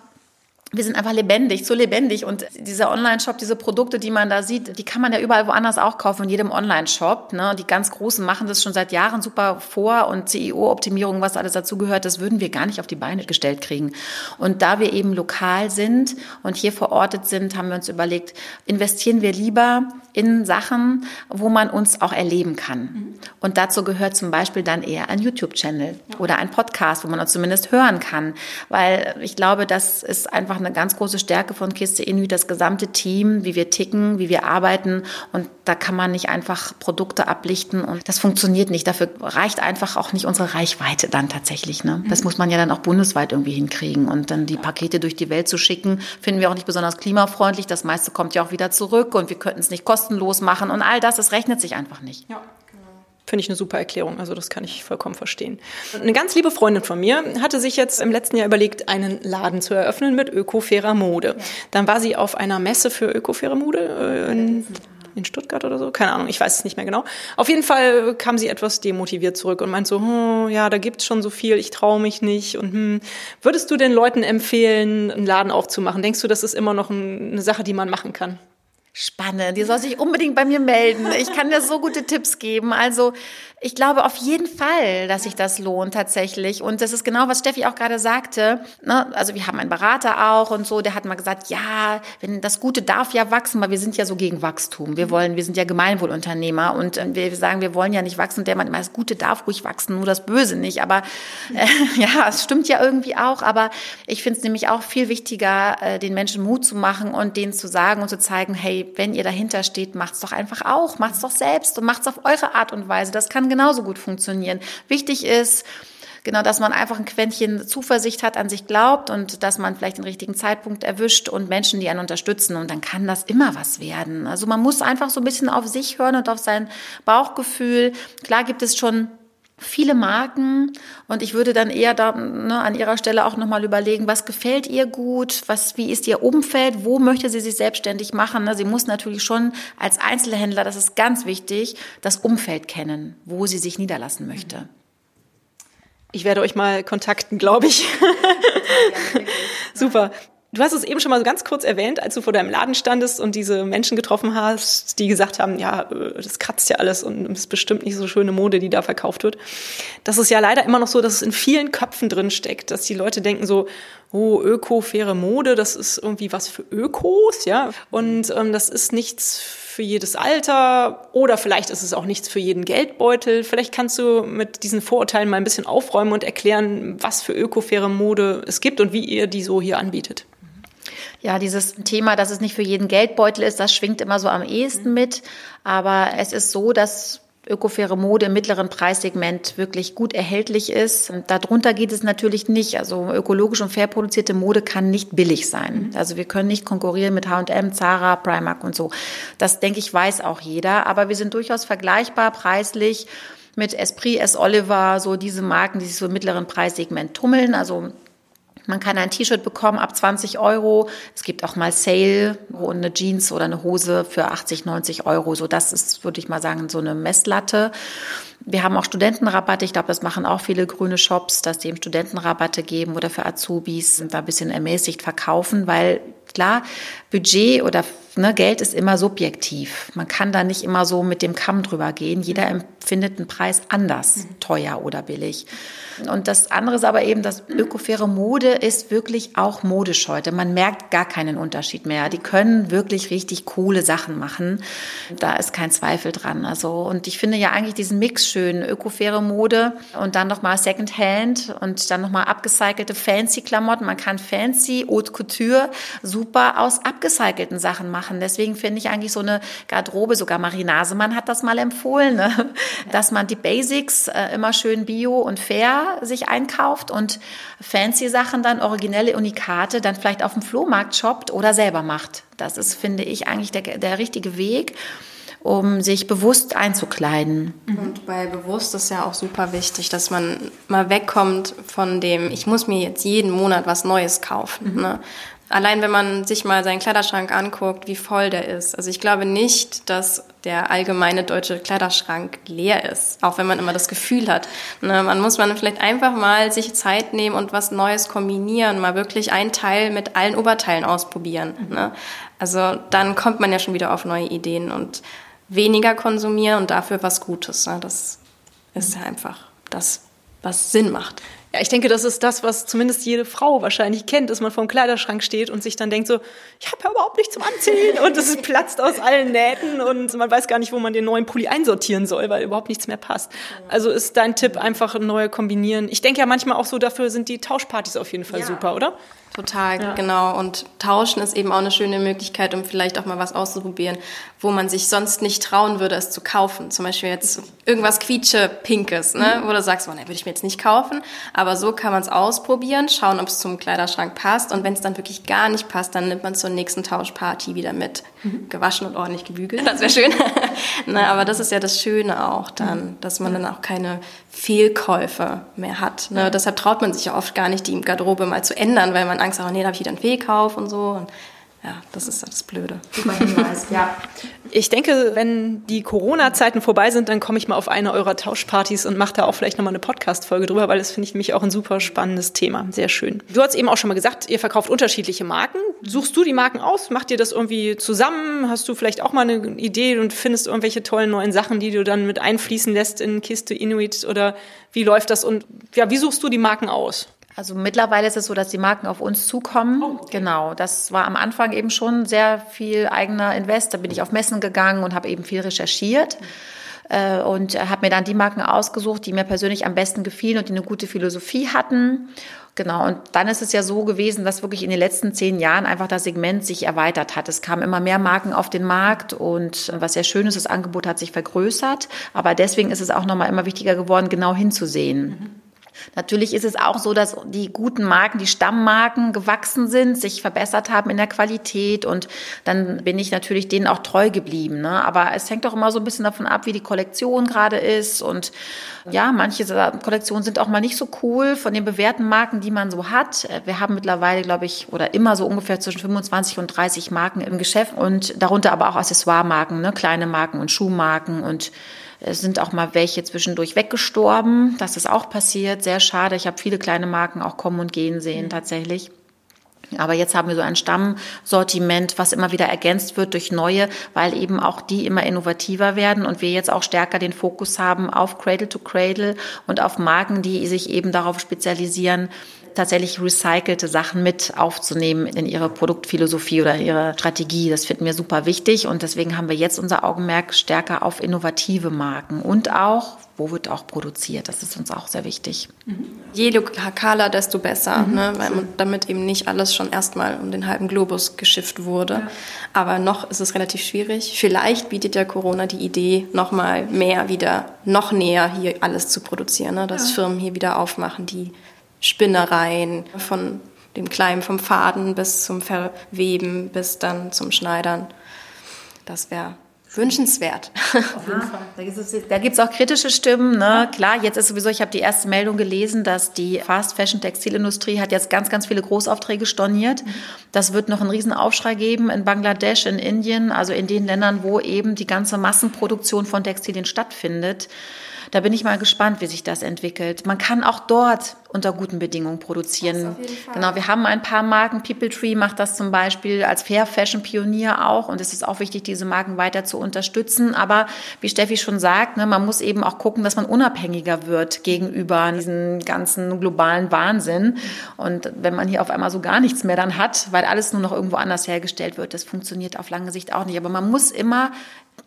wir sind einfach lebendig, so lebendig. Und dieser Online-Shop, diese Produkte, die man da sieht, die kann man ja überall woanders auch kaufen, in jedem Online-Shop. Ne? Die ganz Großen machen das schon seit Jahren super vor und CEO-Optimierung, was alles dazu gehört, das würden wir gar nicht auf die Beine gestellt kriegen. Und da wir eben lokal sind und hier verortet sind, haben wir uns überlegt, investieren wir lieber in Sachen, wo man uns auch erleben kann. Mhm. Und dazu gehört zum Beispiel dann eher ein YouTube-Channel oder ein Podcast, wo man uns zumindest hören kann. Weil ich glaube, das ist einfach eine ganz große Stärke von Kiste Inuit, das gesamte Team, wie wir ticken, wie wir arbeiten. Und da kann man nicht einfach Produkte ablichten und das funktioniert nicht. Dafür reicht einfach auch nicht unsere Reichweite dann tatsächlich. Ne? Das mhm. muss man ja dann auch bundesweit irgendwie hinkriegen. Und dann die Pakete durch die Welt zu schicken, finden wir auch nicht besonders klimafreundlich. Das meiste kommt ja auch wieder zurück und wir könnten es nicht kosten kostenlos machen und all das, das rechnet sich einfach nicht. Ja. Finde ich eine super Erklärung. Also das kann ich vollkommen verstehen. Eine ganz liebe Freundin von mir hatte sich jetzt im letzten Jahr überlegt, einen Laden zu eröffnen mit ökofairer Mode. Ja. Dann war sie auf einer Messe für ökofaire Mode äh, in, in, Stuttgart oder so. Keine Ahnung, ich weiß es nicht mehr genau. Auf jeden Fall kam sie etwas demotiviert zurück und meint so, hm, ja, da gibt's schon so viel, ich traue mich nicht. Und hm, würdest du den Leuten empfehlen, einen Laden aufzumachen? Denkst du, das ist immer noch eine Sache, die man machen kann? Spannend. Die soll sich unbedingt bei mir melden. Ich kann dir so gute Tipps geben. Also ich glaube auf jeden Fall, dass sich das lohnt tatsächlich. Und das ist genau, was Steffi auch gerade sagte. Ne? Also wir haben einen Berater auch und so, der hat mal gesagt, ja, wenn das Gute darf ja wachsen, weil wir sind ja so gegen Wachstum. Wir wollen, wir sind ja Gemeinwohlunternehmer und äh, wir sagen, wir wollen ja nicht wachsen. Der meint immer, das Gute darf ruhig wachsen, nur das Böse nicht. Aber äh, [LAUGHS] ja, es stimmt ja irgendwie auch. Aber ich finde es nämlich auch viel wichtiger, äh, den Menschen Mut zu machen und denen zu sagen und zu zeigen, hey, wenn ihr dahinter steht, macht's doch einfach auch, macht's doch selbst und macht's auf eure Art und Weise. Das kann genauso gut funktionieren. Wichtig ist, genau, dass man einfach ein Quäntchen Zuversicht hat, an sich glaubt und dass man vielleicht den richtigen Zeitpunkt erwischt und Menschen, die einen unterstützen. Und dann kann das immer was werden. Also man muss einfach so ein bisschen auf sich hören und auf sein Bauchgefühl. Klar gibt es schon viele Marken und ich würde dann eher da ne, an ihrer Stelle auch nochmal überlegen, was gefällt ihr gut, was, wie ist ihr Umfeld, wo möchte sie sich selbstständig machen. Ne? Sie muss natürlich schon als Einzelhändler, das ist ganz wichtig, das Umfeld kennen, wo sie sich niederlassen möchte. Ich werde euch mal kontakten, glaube ich. [LAUGHS] Super. Du hast es eben schon mal so ganz kurz erwähnt, als du vor deinem Laden standest und diese Menschen getroffen hast, die gesagt haben, ja, äh, das kratzt ja alles und ist bestimmt nicht so schöne Mode, die da verkauft wird. Das ist ja leider immer noch so, dass es in vielen Köpfen drin steckt, dass die Leute denken so, oh, öko, faire Mode, das ist irgendwie was für Ökos, ja. Und ähm, das ist nichts für jedes Alter oder vielleicht ist es auch nichts für jeden Geldbeutel. Vielleicht kannst du mit diesen Vorurteilen mal ein bisschen aufräumen und erklären, was für öko-faire Mode es gibt und wie ihr die so hier anbietet. Ja, dieses Thema, dass es nicht für jeden Geldbeutel ist, das schwingt immer so am ehesten mit. Aber es ist so, dass ökofaire Mode im mittleren Preissegment wirklich gut erhältlich ist. Und darunter geht es natürlich nicht. Also ökologisch und fair produzierte Mode kann nicht billig sein. Mhm. Also wir können nicht konkurrieren mit H&M, Zara, Primark und so. Das denke ich weiß auch jeder. Aber wir sind durchaus vergleichbar preislich mit Esprit, S. Oliver, so diese Marken, die sich so im mittleren Preissegment tummeln. Also man kann ein T-Shirt bekommen ab 20 Euro. Es gibt auch mal Sale und eine Jeans oder eine Hose für 80, 90 Euro. So, das ist, würde ich mal sagen, so eine Messlatte. Wir haben auch Studentenrabatte. Ich glaube, das machen auch viele grüne Shops, dass die eben Studentenrabatte geben oder für Azubis da ein bisschen ermäßigt verkaufen, weil klar, Budget oder ne, Geld ist immer subjektiv. Man kann da nicht immer so mit dem Kamm drüber gehen. Jeder empfindet einen Preis anders, mhm. teuer oder billig. Und das andere ist aber eben, dass ökofaire Mode ist wirklich auch modisch heute. Man merkt gar keinen Unterschied mehr. Die können wirklich richtig coole Sachen machen. Da ist kein Zweifel dran. Also, und ich finde ja eigentlich diesen Mix schön. Ökofaire Mode und dann nochmal Secondhand und dann nochmal abgecycelte fancy Klamotten. Man kann fancy Haute Couture super aus abgecycelten Sachen machen machen. Deswegen finde ich eigentlich so eine Garderobe, sogar Marie Nasemann hat das mal empfohlen, ne? dass man die Basics äh, immer schön bio und fair sich einkauft und fancy Sachen dann, originelle Unikate, dann vielleicht auf dem Flohmarkt shoppt oder selber macht. Das ist, finde ich, eigentlich der, der richtige Weg um sich bewusst einzukleiden. Und bei bewusst ist ja auch super wichtig, dass man mal wegkommt von dem, ich muss mir jetzt jeden Monat was Neues kaufen. Mhm. Ne? Allein wenn man sich mal seinen Kleiderschrank anguckt, wie voll der ist. Also ich glaube nicht, dass der allgemeine deutsche Kleiderschrank leer ist, auch wenn man immer das Gefühl hat. Ne, man muss man vielleicht einfach mal sich Zeit nehmen und was Neues kombinieren, mal wirklich ein Teil mit allen Oberteilen ausprobieren. Mhm. Ne? Also dann kommt man ja schon wieder auf neue Ideen und weniger konsumieren und dafür was Gutes. Ne? Das ist ja einfach das, was Sinn macht. Ja, ich denke, das ist das, was zumindest jede Frau wahrscheinlich kennt, dass man vor dem Kleiderschrank steht und sich dann denkt so, ich habe ja überhaupt nichts zum Anziehen und es platzt aus allen Nähten und man weiß gar nicht, wo man den neuen Pulli einsortieren soll, weil überhaupt nichts mehr passt. Also ist dein Tipp einfach neue kombinieren. Ich denke ja manchmal auch so, dafür sind die Tauschpartys auf jeden Fall ja. super, oder? Total, ja. genau. Und tauschen ist eben auch eine schöne Möglichkeit, um vielleicht auch mal was auszuprobieren, wo man sich sonst nicht trauen würde, es zu kaufen. Zum Beispiel jetzt irgendwas quietsche-pinkes, ne? Mhm. wo du sagst, oh, ne, würde ich mir jetzt nicht kaufen. Aber so kann man es ausprobieren, schauen, ob es zum Kleiderschrank passt. Und wenn es dann wirklich gar nicht passt, dann nimmt man zur nächsten Tauschparty wieder mit. Mhm. Gewaschen und ordentlich gebügelt, das wäre schön. [LAUGHS] ne, aber das ist ja das Schöne auch dann, mhm. dass man dann auch keine Fehlkäufe mehr hat. Ne? Deshalb traut man sich ja oft gar nicht, die Garderobe mal zu ändern, weil man Angst hat, oh nee, da habe ich wieder einen Fehlkauf und so. Und ja, das ist das Blöde. ja. Ich denke, wenn die Corona-Zeiten vorbei sind, dann komme ich mal auf eine eurer Tauschpartys und mache da auch vielleicht nochmal eine Podcast-Folge drüber, weil das finde ich nämlich auch ein super spannendes Thema. Sehr schön. Du hast eben auch schon mal gesagt, ihr verkauft unterschiedliche Marken. Suchst du die Marken aus? Macht ihr das irgendwie zusammen? Hast du vielleicht auch mal eine Idee und findest irgendwelche tollen neuen Sachen, die du dann mit einfließen lässt in Kiste Inuit? Oder wie läuft das? Und ja, wie suchst du die Marken aus? Also mittlerweile ist es so, dass die Marken auf uns zukommen. Oh, okay. Genau, das war am Anfang eben schon sehr viel eigener Invest. Da bin ich auf Messen gegangen und habe eben viel recherchiert. Mhm. Und habe mir dann die Marken ausgesucht, die mir persönlich am besten gefielen und die eine gute Philosophie hatten. Genau, und dann ist es ja so gewesen, dass wirklich in den letzten zehn Jahren einfach das Segment sich erweitert hat. Es kamen immer mehr Marken auf den Markt und was sehr schön ist, das Angebot hat sich vergrößert. Aber deswegen ist es auch nochmal immer wichtiger geworden, genau hinzusehen. Mhm. Natürlich ist es auch so, dass die guten Marken, die Stammmarken gewachsen sind, sich verbessert haben in der Qualität und dann bin ich natürlich denen auch treu geblieben. Ne? Aber es hängt auch immer so ein bisschen davon ab, wie die Kollektion gerade ist und ja, manche Kollektionen sind auch mal nicht so cool von den bewährten Marken, die man so hat. Wir haben mittlerweile, glaube ich, oder immer so ungefähr zwischen 25 und 30 Marken im Geschäft und darunter aber auch Accessoire-Marken, ne? kleine Marken und Schuhmarken und es sind auch mal welche zwischendurch weggestorben. Das ist auch passiert. Sehr schade. Ich habe viele kleine Marken auch kommen und gehen sehen mhm. tatsächlich. Aber jetzt haben wir so ein Stammsortiment, was immer wieder ergänzt wird durch neue, weil eben auch die immer innovativer werden und wir jetzt auch stärker den Fokus haben auf Cradle to Cradle und auf Marken, die sich eben darauf spezialisieren, tatsächlich recycelte Sachen mit aufzunehmen in ihre Produktphilosophie oder ihre Strategie. Das finden wir super wichtig und deswegen haben wir jetzt unser Augenmerk stärker auf innovative Marken und auch, wo wird auch produziert. Das ist uns auch sehr wichtig. Mhm. Je lokaler, desto besser, mhm. ne? Weil, damit eben nicht alles schon erstmal um den halben Globus geschifft wurde. Ja. Aber noch ist es relativ schwierig. Vielleicht bietet ja Corona die Idee, nochmal mehr wieder, noch näher hier alles zu produzieren, ne? dass ja. Firmen hier wieder aufmachen, die Spinnereien, von dem Kleinen vom Faden bis zum Verweben, bis dann zum Schneidern. Das wäre wünschenswert. [LAUGHS] Auf jeden Fall. Da gibt es auch kritische Stimmen. Ne? Klar, jetzt ist sowieso, ich habe die erste Meldung gelesen, dass die Fast Fashion Textilindustrie hat jetzt ganz, ganz viele Großaufträge storniert. Mhm. Das wird noch einen riesen Aufschrei geben in Bangladesch, in Indien, also in den Ländern, wo eben die ganze Massenproduktion von Textilien stattfindet. Da bin ich mal gespannt, wie sich das entwickelt. Man kann auch dort unter guten Bedingungen produzieren. Genau, wir haben ein paar Marken. People Tree macht das zum Beispiel als Fair Fashion Pionier auch. Und es ist auch wichtig, diese Marken weiter zu unterstützen. Aber wie Steffi schon sagt, ne, man muss eben auch gucken, dass man unabhängiger wird gegenüber diesem ganzen globalen Wahnsinn. Und wenn man hier auf einmal so gar nichts mehr dann hat, weil alles nur noch irgendwo anders hergestellt wird, das funktioniert auf lange Sicht auch nicht. Aber man muss immer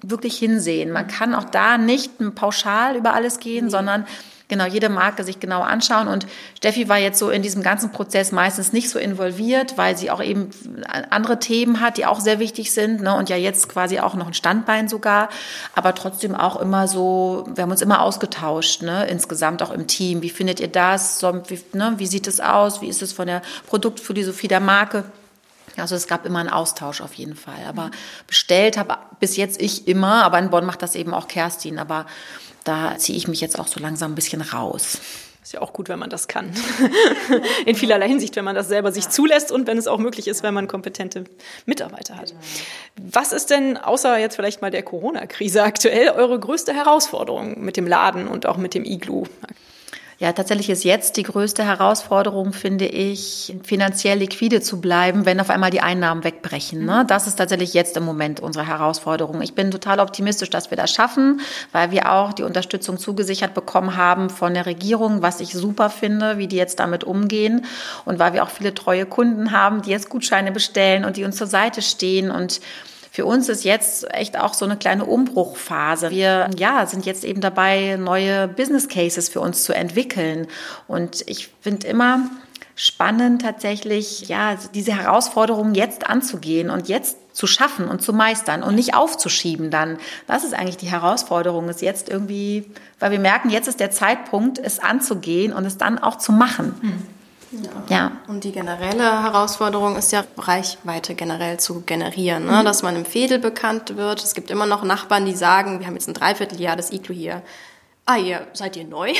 wirklich hinsehen. Man kann auch da nicht pauschal über alles gehen, sondern genau jede Marke sich genau anschauen. Und Steffi war jetzt so in diesem ganzen Prozess meistens nicht so involviert, weil sie auch eben andere Themen hat, die auch sehr wichtig sind. Ne? Und ja jetzt quasi auch noch ein Standbein sogar. Aber trotzdem auch immer so, wir haben uns immer ausgetauscht, ne? insgesamt auch im Team. Wie findet ihr das? So, wie, ne? wie sieht es aus? Wie ist es von der Produktphilosophie der Marke? Also es gab immer einen Austausch auf jeden Fall. Aber bestellt habe bis jetzt ich immer, aber in Bonn macht das eben auch Kerstin. Aber da ziehe ich mich jetzt auch so langsam ein bisschen raus. Ist ja auch gut, wenn man das kann. [LAUGHS] In vielerlei Hinsicht, wenn man das selber sich zulässt und wenn es auch möglich ist, wenn man kompetente Mitarbeiter hat. Was ist denn, außer jetzt vielleicht mal der Corona-Krise aktuell, eure größte Herausforderung mit dem Laden und auch mit dem Iglu? Ja, tatsächlich ist jetzt die größte Herausforderung, finde ich, finanziell liquide zu bleiben, wenn auf einmal die Einnahmen wegbrechen. Ne? Das ist tatsächlich jetzt im Moment unsere Herausforderung. Ich bin total optimistisch, dass wir das schaffen, weil wir auch die Unterstützung zugesichert bekommen haben von der Regierung, was ich super finde, wie die jetzt damit umgehen und weil wir auch viele treue Kunden haben, die jetzt Gutscheine bestellen und die uns zur Seite stehen und für uns ist jetzt echt auch so eine kleine Umbruchphase. Wir ja, sind jetzt eben dabei, neue Business Cases für uns zu entwickeln. Und ich finde immer spannend tatsächlich, ja, diese Herausforderungen jetzt anzugehen und jetzt zu schaffen und zu meistern und nicht aufzuschieben dann. Das ist eigentlich die Herausforderung, ist jetzt irgendwie, weil wir merken, jetzt ist der Zeitpunkt, es anzugehen und es dann auch zu machen. Hm. Ja. ja. Und die generelle Herausforderung ist ja, Reichweite generell zu generieren, ne? Mhm. dass man im Fädel bekannt wird. Es gibt immer noch Nachbarn, die sagen, wir haben jetzt ein Dreivierteljahr das Iglu hier ah, ihr seid ihr neu?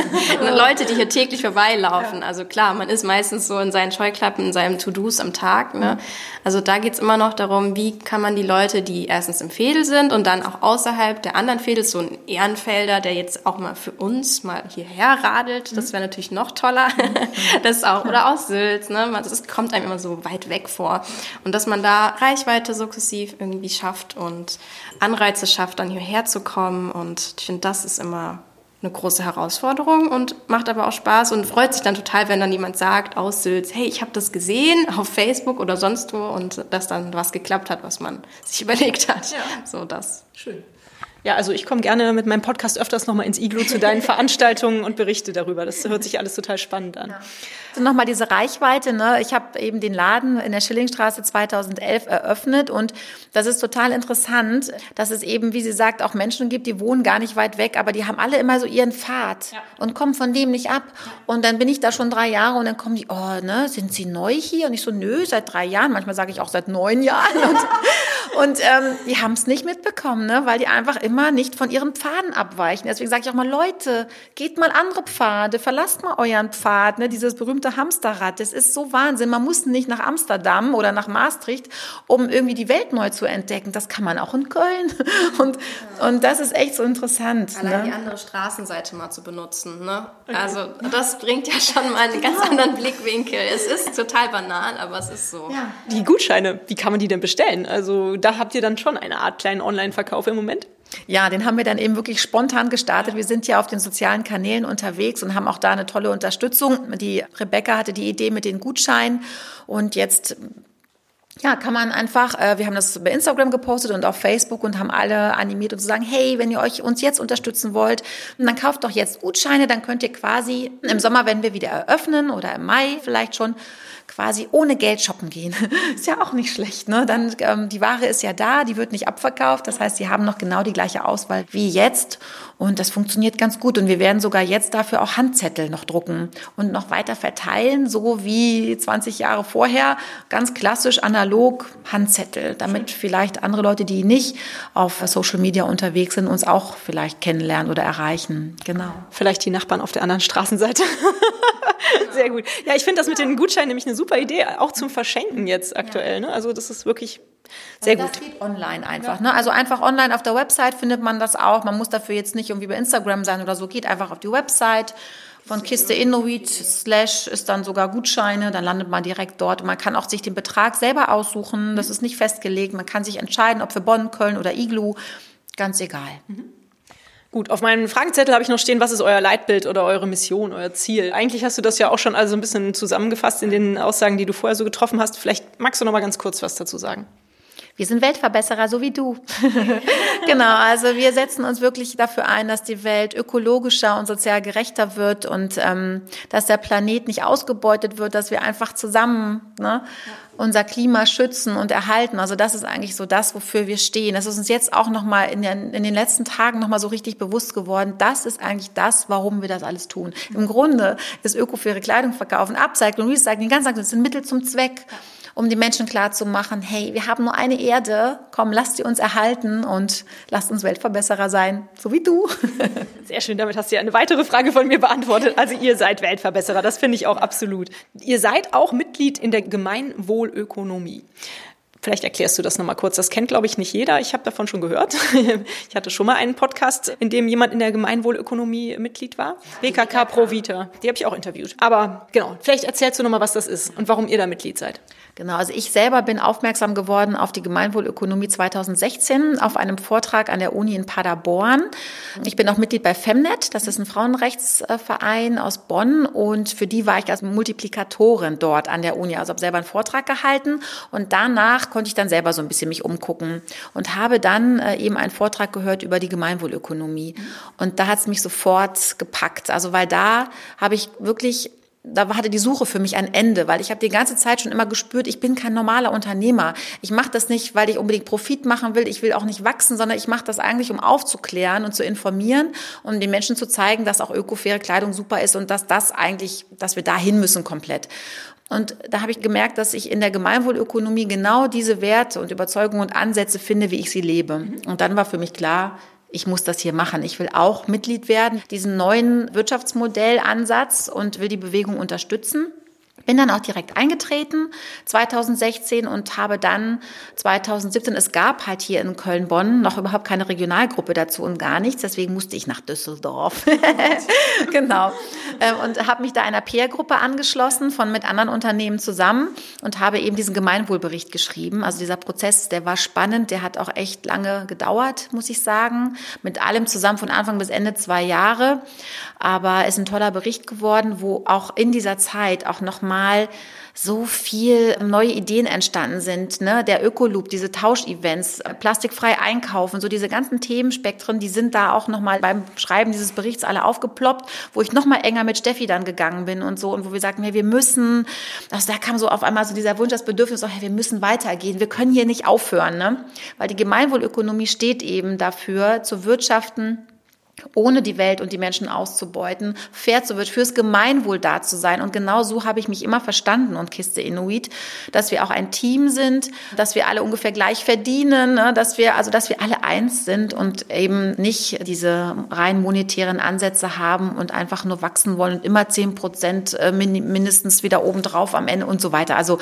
[LAUGHS] Leute, die hier täglich vorbeilaufen. Ja. Also klar, man ist meistens so in seinen Scheuklappen, in seinem To-Dos am Tag. Ne? Also da geht's immer noch darum, wie kann man die Leute, die erstens im Fädel sind und dann auch außerhalb der anderen Fädel, so ein Ehrenfelder, der jetzt auch mal für uns mal hierher radelt, das wäre natürlich noch toller. [LAUGHS] das auch, oder aus Sylt, ne? Das kommt einem immer so weit weg vor. Und dass man da Reichweite sukzessiv irgendwie schafft und Anreize schafft, dann hierher zu kommen. Und ich finde, das ist immer eine große Herausforderung und macht aber auch Spaß und freut sich dann total, wenn dann jemand sagt aus Sülz, hey, ich habe das gesehen auf Facebook oder sonst wo und dass dann was geklappt hat, was man sich [LAUGHS] überlegt hat. Ja. So das. Schön. Ja, also ich komme gerne mit meinem Podcast öfters nochmal ins Iglu zu deinen [LAUGHS] Veranstaltungen und berichte darüber. Das hört sich alles total spannend an. Ja. Also nochmal diese Reichweite. Ne? Ich habe eben den Laden in der Schillingstraße 2011 eröffnet und das ist total interessant, dass es eben, wie sie sagt, auch Menschen gibt, die wohnen gar nicht weit weg, aber die haben alle immer so ihren Pfad ja. und kommen von dem nicht ab. Und dann bin ich da schon drei Jahre und dann kommen die, oh, ne, sind Sie neu hier? Und ich so, nö, seit drei Jahren. Manchmal sage ich auch seit neun Jahren. [LAUGHS] Und, und ähm, die haben es nicht mitbekommen, ne? weil die einfach immer immer nicht von ihren Pfaden abweichen. Deswegen sage ich auch mal, Leute, geht mal andere Pfade, verlasst mal euren Pfad, ne? dieses berühmte Hamsterrad. Das ist so Wahnsinn. Man muss nicht nach Amsterdam oder nach Maastricht, um irgendwie die Welt neu zu entdecken. Das kann man auch in Köln. [LAUGHS] Und, und das ist echt so interessant. Allein ne? die andere Straßenseite mal zu benutzen. Ne? Also das bringt ja schon mal einen ganz anderen Blickwinkel. Es ist total banal, aber es ist so. Ja. Die Gutscheine, wie kann man die denn bestellen? Also da habt ihr dann schon eine Art kleinen Online-Verkauf im Moment? Ja, den haben wir dann eben wirklich spontan gestartet. Wir sind ja auf den sozialen Kanälen unterwegs und haben auch da eine tolle Unterstützung. Die Rebecca hatte die Idee mit den Gutscheinen und jetzt ja, kann man einfach, äh, wir haben das bei Instagram gepostet und auf Facebook und haben alle animiert und zu sagen, hey, wenn ihr euch uns jetzt unterstützen wollt, dann kauft doch jetzt Gutscheine, dann könnt ihr quasi im Sommer, wenn wir wieder eröffnen oder im Mai vielleicht schon, quasi ohne Geld shoppen gehen. [LAUGHS] ist ja auch nicht schlecht, ne? Dann ähm, die Ware ist ja da, die wird nicht abverkauft. Das heißt, sie haben noch genau die gleiche Auswahl wie jetzt und das funktioniert ganz gut. Und wir werden sogar jetzt dafür auch Handzettel noch drucken und noch weiter verteilen, so wie 20 Jahre vorher, ganz klassisch analog Handzettel, damit vielleicht andere Leute, die nicht auf Social Media unterwegs sind, uns auch vielleicht kennenlernen oder erreichen. Genau. Vielleicht die Nachbarn auf der anderen Straßenseite. [LAUGHS] [LAUGHS] Sehr gut. Ja, ich finde das mit den Gutscheinen nämlich eine super Idee, auch zum Verschenken jetzt aktuell. Ne? Also das ist wirklich sehr also gut. Das geht online einfach. Ne? Also einfach online auf der Website findet man das auch. Man muss dafür jetzt nicht irgendwie bei Instagram sein oder so. Geht einfach auf die Website von Kiste Inuit slash ist dann sogar Gutscheine, dann landet man direkt dort. Und man kann auch sich den Betrag selber aussuchen. Das ist nicht festgelegt. Man kann sich entscheiden, ob für Bonn, Köln oder Iglu. Ganz egal. Mhm. Gut, auf meinem Fragenzettel habe ich noch stehen, was ist euer Leitbild oder eure Mission, euer Ziel? Eigentlich hast du das ja auch schon also ein bisschen zusammengefasst in den Aussagen, die du vorher so getroffen hast. Vielleicht magst du noch mal ganz kurz was dazu sagen. Wir sind Weltverbesserer, so wie du. [LAUGHS] genau, also wir setzen uns wirklich dafür ein, dass die Welt ökologischer und sozial gerechter wird und ähm, dass der Planet nicht ausgebeutet wird, dass wir einfach zusammen ne, unser Klima schützen und erhalten. Also das ist eigentlich so das, wofür wir stehen. Das ist uns jetzt auch nochmal in den, in den letzten Tagen nochmal so richtig bewusst geworden. Das ist eigentlich das, warum wir das alles tun. Im Grunde ist ökofaire Kleidung verkaufen, Upcycling, Recycling, ganz einfach, das sind Mittel zum Zweck um die Menschen klar zu machen, hey, wir haben nur eine Erde, komm, lasst sie uns erhalten und lasst uns Weltverbesserer sein, so wie du. [LAUGHS] Sehr schön, damit hast du ja eine weitere Frage von mir beantwortet. Also ihr seid Weltverbesserer, das finde ich auch absolut. Ihr seid auch Mitglied in der Gemeinwohlökonomie. Vielleicht erklärst du das nochmal kurz. Das kennt, glaube ich, nicht jeder. Ich habe davon schon gehört. [LAUGHS] Ich hatte schon mal einen Podcast, in dem jemand in der Gemeinwohlökonomie Mitglied war. BKK Pro Vita. Die habe ich auch interviewt. Aber genau, vielleicht erzählst du nochmal, was das ist und warum ihr da Mitglied seid. Genau, also ich selber bin aufmerksam geworden auf die Gemeinwohlökonomie 2016 auf einem Vortrag an der Uni in Paderborn. Ich bin auch Mitglied bei Femnet, das ist ein Frauenrechtsverein aus Bonn und für die war ich als Multiplikatorin dort an der Uni, also habe selber einen Vortrag gehalten und danach konnte ich dann selber so ein bisschen mich umgucken und habe dann äh, eben einen Vortrag gehört über die Gemeinwohlökonomie und da hat es mich sofort gepackt, also weil da habe ich wirklich da hatte die Suche für mich ein Ende, weil ich habe die ganze Zeit schon immer gespürt, ich bin kein normaler Unternehmer. Ich mache das nicht, weil ich unbedingt Profit machen will, ich will auch nicht wachsen, sondern ich mache das eigentlich, um aufzuklären und zu informieren, um den Menschen zu zeigen, dass auch ökofaire Kleidung super ist und dass das eigentlich, dass wir dahin müssen komplett. Und da habe ich gemerkt, dass ich in der Gemeinwohlökonomie genau diese Werte und Überzeugungen und Ansätze finde, wie ich sie lebe. Und dann war für mich klar, ich muss das hier machen. Ich will auch Mitglied werden, diesen neuen Wirtschaftsmodellansatz und will die Bewegung unterstützen. Bin dann auch direkt eingetreten 2016 und habe dann 2017, es gab halt hier in Köln-Bonn noch überhaupt keine Regionalgruppe dazu und gar nichts, deswegen musste ich nach Düsseldorf. [LAUGHS] genau. Ähm, und habe mich da einer Peer-Gruppe angeschlossen von mit anderen Unternehmen zusammen und habe eben diesen Gemeinwohlbericht geschrieben. Also dieser Prozess, der war spannend, der hat auch echt lange gedauert, muss ich sagen. Mit allem zusammen von Anfang bis Ende zwei Jahre. Aber ist ein toller Bericht geworden, wo auch in dieser Zeit auch nochmal so viel neue Ideen entstanden sind. Ne? Der Ökoloop, diese Tauschevents, plastikfrei einkaufen, so diese ganzen Themenspektren, die sind da auch nochmal beim Schreiben dieses Berichts alle aufgeploppt, wo ich nochmal enger mit Steffi dann gegangen bin und so und wo wir sagten, hey, wir müssen, also da kam so auf einmal so dieser Wunsch, das Bedürfnis, oh, hey, wir müssen weitergehen, wir können hier nicht aufhören, ne? weil die Gemeinwohlökonomie steht eben dafür, zu wirtschaften, ohne die Welt und die Menschen auszubeuten, fair zu wird, fürs Gemeinwohl da zu sein. Und genau so habe ich mich immer verstanden und Kiste Inuit, dass wir auch ein Team sind, dass wir alle ungefähr gleich verdienen, ne, dass wir, also, dass wir alle eins sind und eben nicht diese rein monetären Ansätze haben und einfach nur wachsen wollen und immer zehn Prozent äh, mindestens wieder obendrauf am Ende und so weiter. Also,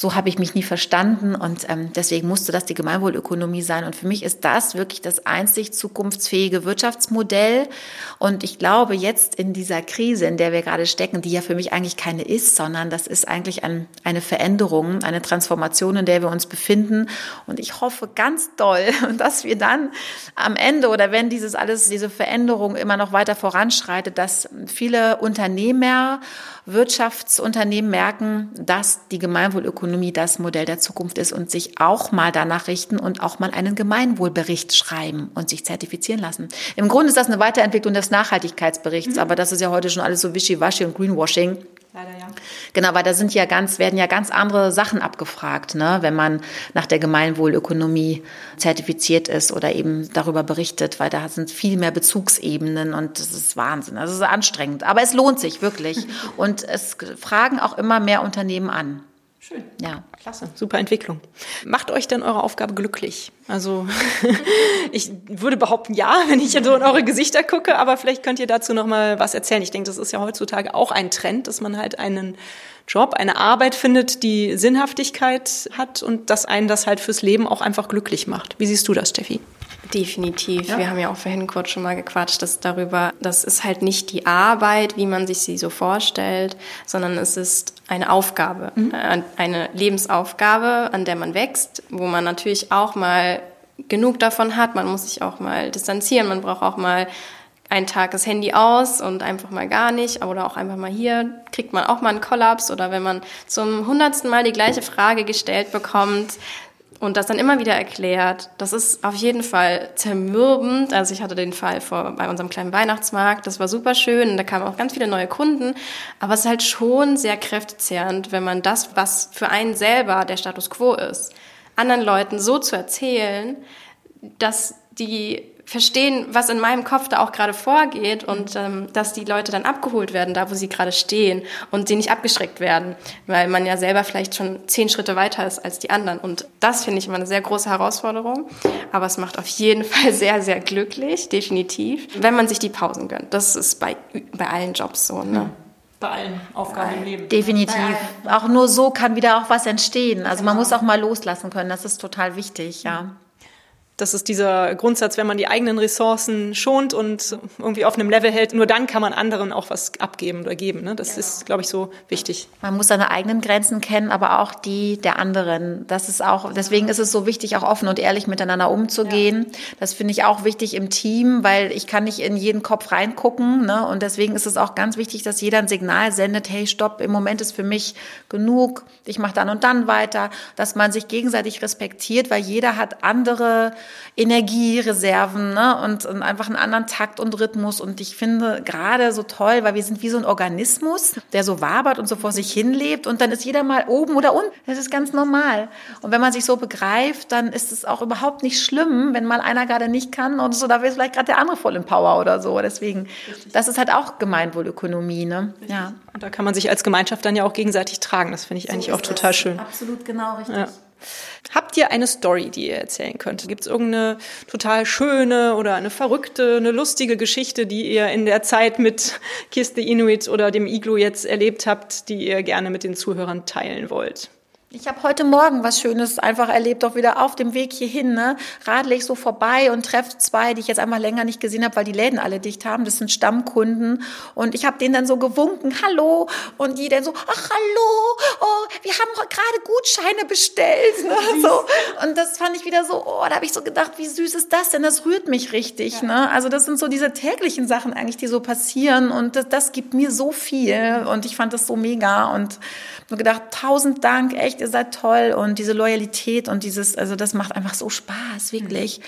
so habe ich mich nie verstanden und ähm, deswegen musste das die Gemeinwohlökonomie sein. Und für mich ist das wirklich das einzig zukunftsfähige Wirtschaftsmodell. Und ich glaube, jetzt in dieser Krise, in der wir gerade stecken, die ja für mich eigentlich keine ist, sondern das ist eigentlich ein, eine Veränderung, eine Transformation, in der wir uns befinden. Und ich hoffe ganz doll, [LAUGHS] dass wir dann am Ende oder wenn dieses alles, diese Veränderung immer noch weiter voranschreitet, dass viele Unternehmer Wirtschaftsunternehmen merken, dass die Gemeinwohlökonomie das Modell der Zukunft ist und sich auch mal danach richten und auch mal einen Gemeinwohlbericht schreiben und sich zertifizieren lassen. Im Grunde ist das eine Weiterentwicklung des Nachhaltigkeitsberichts, mhm. aber das ist ja heute schon alles so wischiwaschi und Greenwashing. Leider ja. Genau, weil da sind ja ganz, werden ja ganz andere Sachen abgefragt, ne, wenn man nach der Gemeinwohlökonomie zertifiziert ist oder eben darüber berichtet, weil da sind viel mehr Bezugsebenen und das ist Wahnsinn. Das ist anstrengend. Aber es lohnt sich wirklich. [LAUGHS] Und es fragen auch immer mehr Unternehmen an. Schön. Ja. Klasse, super Entwicklung. Macht euch denn eure Aufgabe glücklich? Also [LAUGHS] ich würde behaupten, ja, wenn ich so in eure Gesichter gucke, aber vielleicht könnt ihr dazu noch mal was erzählen. Ich denke, das ist ja heutzutage auch ein Trend, dass man halt einen Job, eine Arbeit findet, die Sinnhaftigkeit hat und dass einen das halt fürs Leben auch einfach glücklich macht. Wie siehst du das, Steffi? Definitiv. Ja. Wir haben ja auch vorhin kurz schon mal gequatscht, dass darüber, das ist halt nicht die Arbeit, wie man sich sie so vorstellt, sondern es ist eine Aufgabe, mhm. Äh, eine Lebensaufgabe, an der man wächst, wo man natürlich auch mal genug davon hat. Man muss sich auch mal distanzieren, man braucht auch mal einen Tag das Handy aus und einfach mal gar nicht oder auch einfach mal hier kriegt man auch mal einen Kollaps oder wenn man zum hundertsten Mal die gleiche Frage gestellt bekommt, und das dann immer wieder erklärt, das ist auf jeden Fall zermürbend. Also ich hatte den Fall vor, bei unserem kleinen Weihnachtsmarkt, das war super schön da kamen auch ganz viele neue Kunden, aber es ist halt schon sehr kräftezehrend, wenn man das, was für einen selber der Status quo ist, anderen Leuten so zu erzählen, dass die verstehen, was in meinem Kopf da auch gerade vorgeht und ähm, dass die Leute dann abgeholt werden, da wo sie gerade stehen und sie nicht abgeschreckt werden, weil man ja selber vielleicht schon zehn Schritte weiter ist als die anderen. Und das finde ich immer eine sehr große Herausforderung, aber es macht auf jeden [LAUGHS] Fall sehr, sehr glücklich, definitiv, wenn man sich die Pausen gönnt. Das ist bei, bei allen Jobs so. Ne? Bei allen Aufgaben im Leben. Definitiv. Auch nur so kann wieder auch was entstehen. Also man muss auch mal loslassen können. Das ist total wichtig, ja. Das ist dieser Grundsatz, wenn man die eigenen Ressourcen schont und irgendwie auf einem Level hält, nur dann kann man anderen auch was abgeben oder geben. Ne? Das genau. ist, glaube ich, so wichtig. Man muss seine eigenen Grenzen kennen, aber auch die der anderen. Das ist auch, deswegen ist es so wichtig, auch offen und ehrlich miteinander umzugehen. Ja. Das finde ich auch wichtig im Team, weil ich kann nicht in jeden Kopf reingucken. Ne? Und deswegen ist es auch ganz wichtig, dass jeder ein Signal sendet, hey, stopp, im Moment ist für mich genug, ich mache dann und dann weiter, dass man sich gegenseitig respektiert, weil jeder hat andere Energiereserven ne? und, und einfach einen anderen Takt und Rhythmus. Und ich finde gerade so toll, weil wir sind wie so ein Organismus, der so wabert und so vor sich hin lebt. Und dann ist jeder mal oben oder unten. Das ist ganz normal. Und wenn man sich so begreift, dann ist es auch überhaupt nicht schlimm, wenn mal einer gerade nicht kann und so, da wird vielleicht gerade der andere voll in Power oder so. Deswegen, das ist halt auch Gemeinwohlökonomie. Ne? Ja. Und da kann man sich als Gemeinschaft dann ja auch gegenseitig tragen. Das finde ich so eigentlich auch total schön. Absolut genau richtig. Ja. Habt ihr eine Story, die ihr erzählen könnt? Gibt es irgendeine total schöne oder eine verrückte, eine lustige Geschichte, die ihr in der Zeit mit Kiss the Inuit oder dem Iglu jetzt erlebt habt, die ihr gerne mit den Zuhörern teilen wollt? Ich habe heute Morgen was Schönes einfach erlebt, auch wieder auf dem Weg hierhin. Ne? Radle ich so vorbei und treffe zwei, die ich jetzt einmal länger nicht gesehen habe, weil die Läden alle dicht haben. Das sind Stammkunden. Und ich habe denen dann so gewunken, hallo. Und die dann so, ach hallo, oh, wir haben gerade Gutscheine bestellt. Ne? So. Und das fand ich wieder so, oh, da habe ich so gedacht, wie süß ist das denn? Das rührt mich richtig. Ja. Ne? Also das sind so diese täglichen Sachen eigentlich, die so passieren. Und das, das gibt mir so viel. Und ich fand das so mega. Und nur gedacht, tausend Dank, echt, ihr seid toll und diese Loyalität und dieses, also das macht einfach so Spaß, wirklich.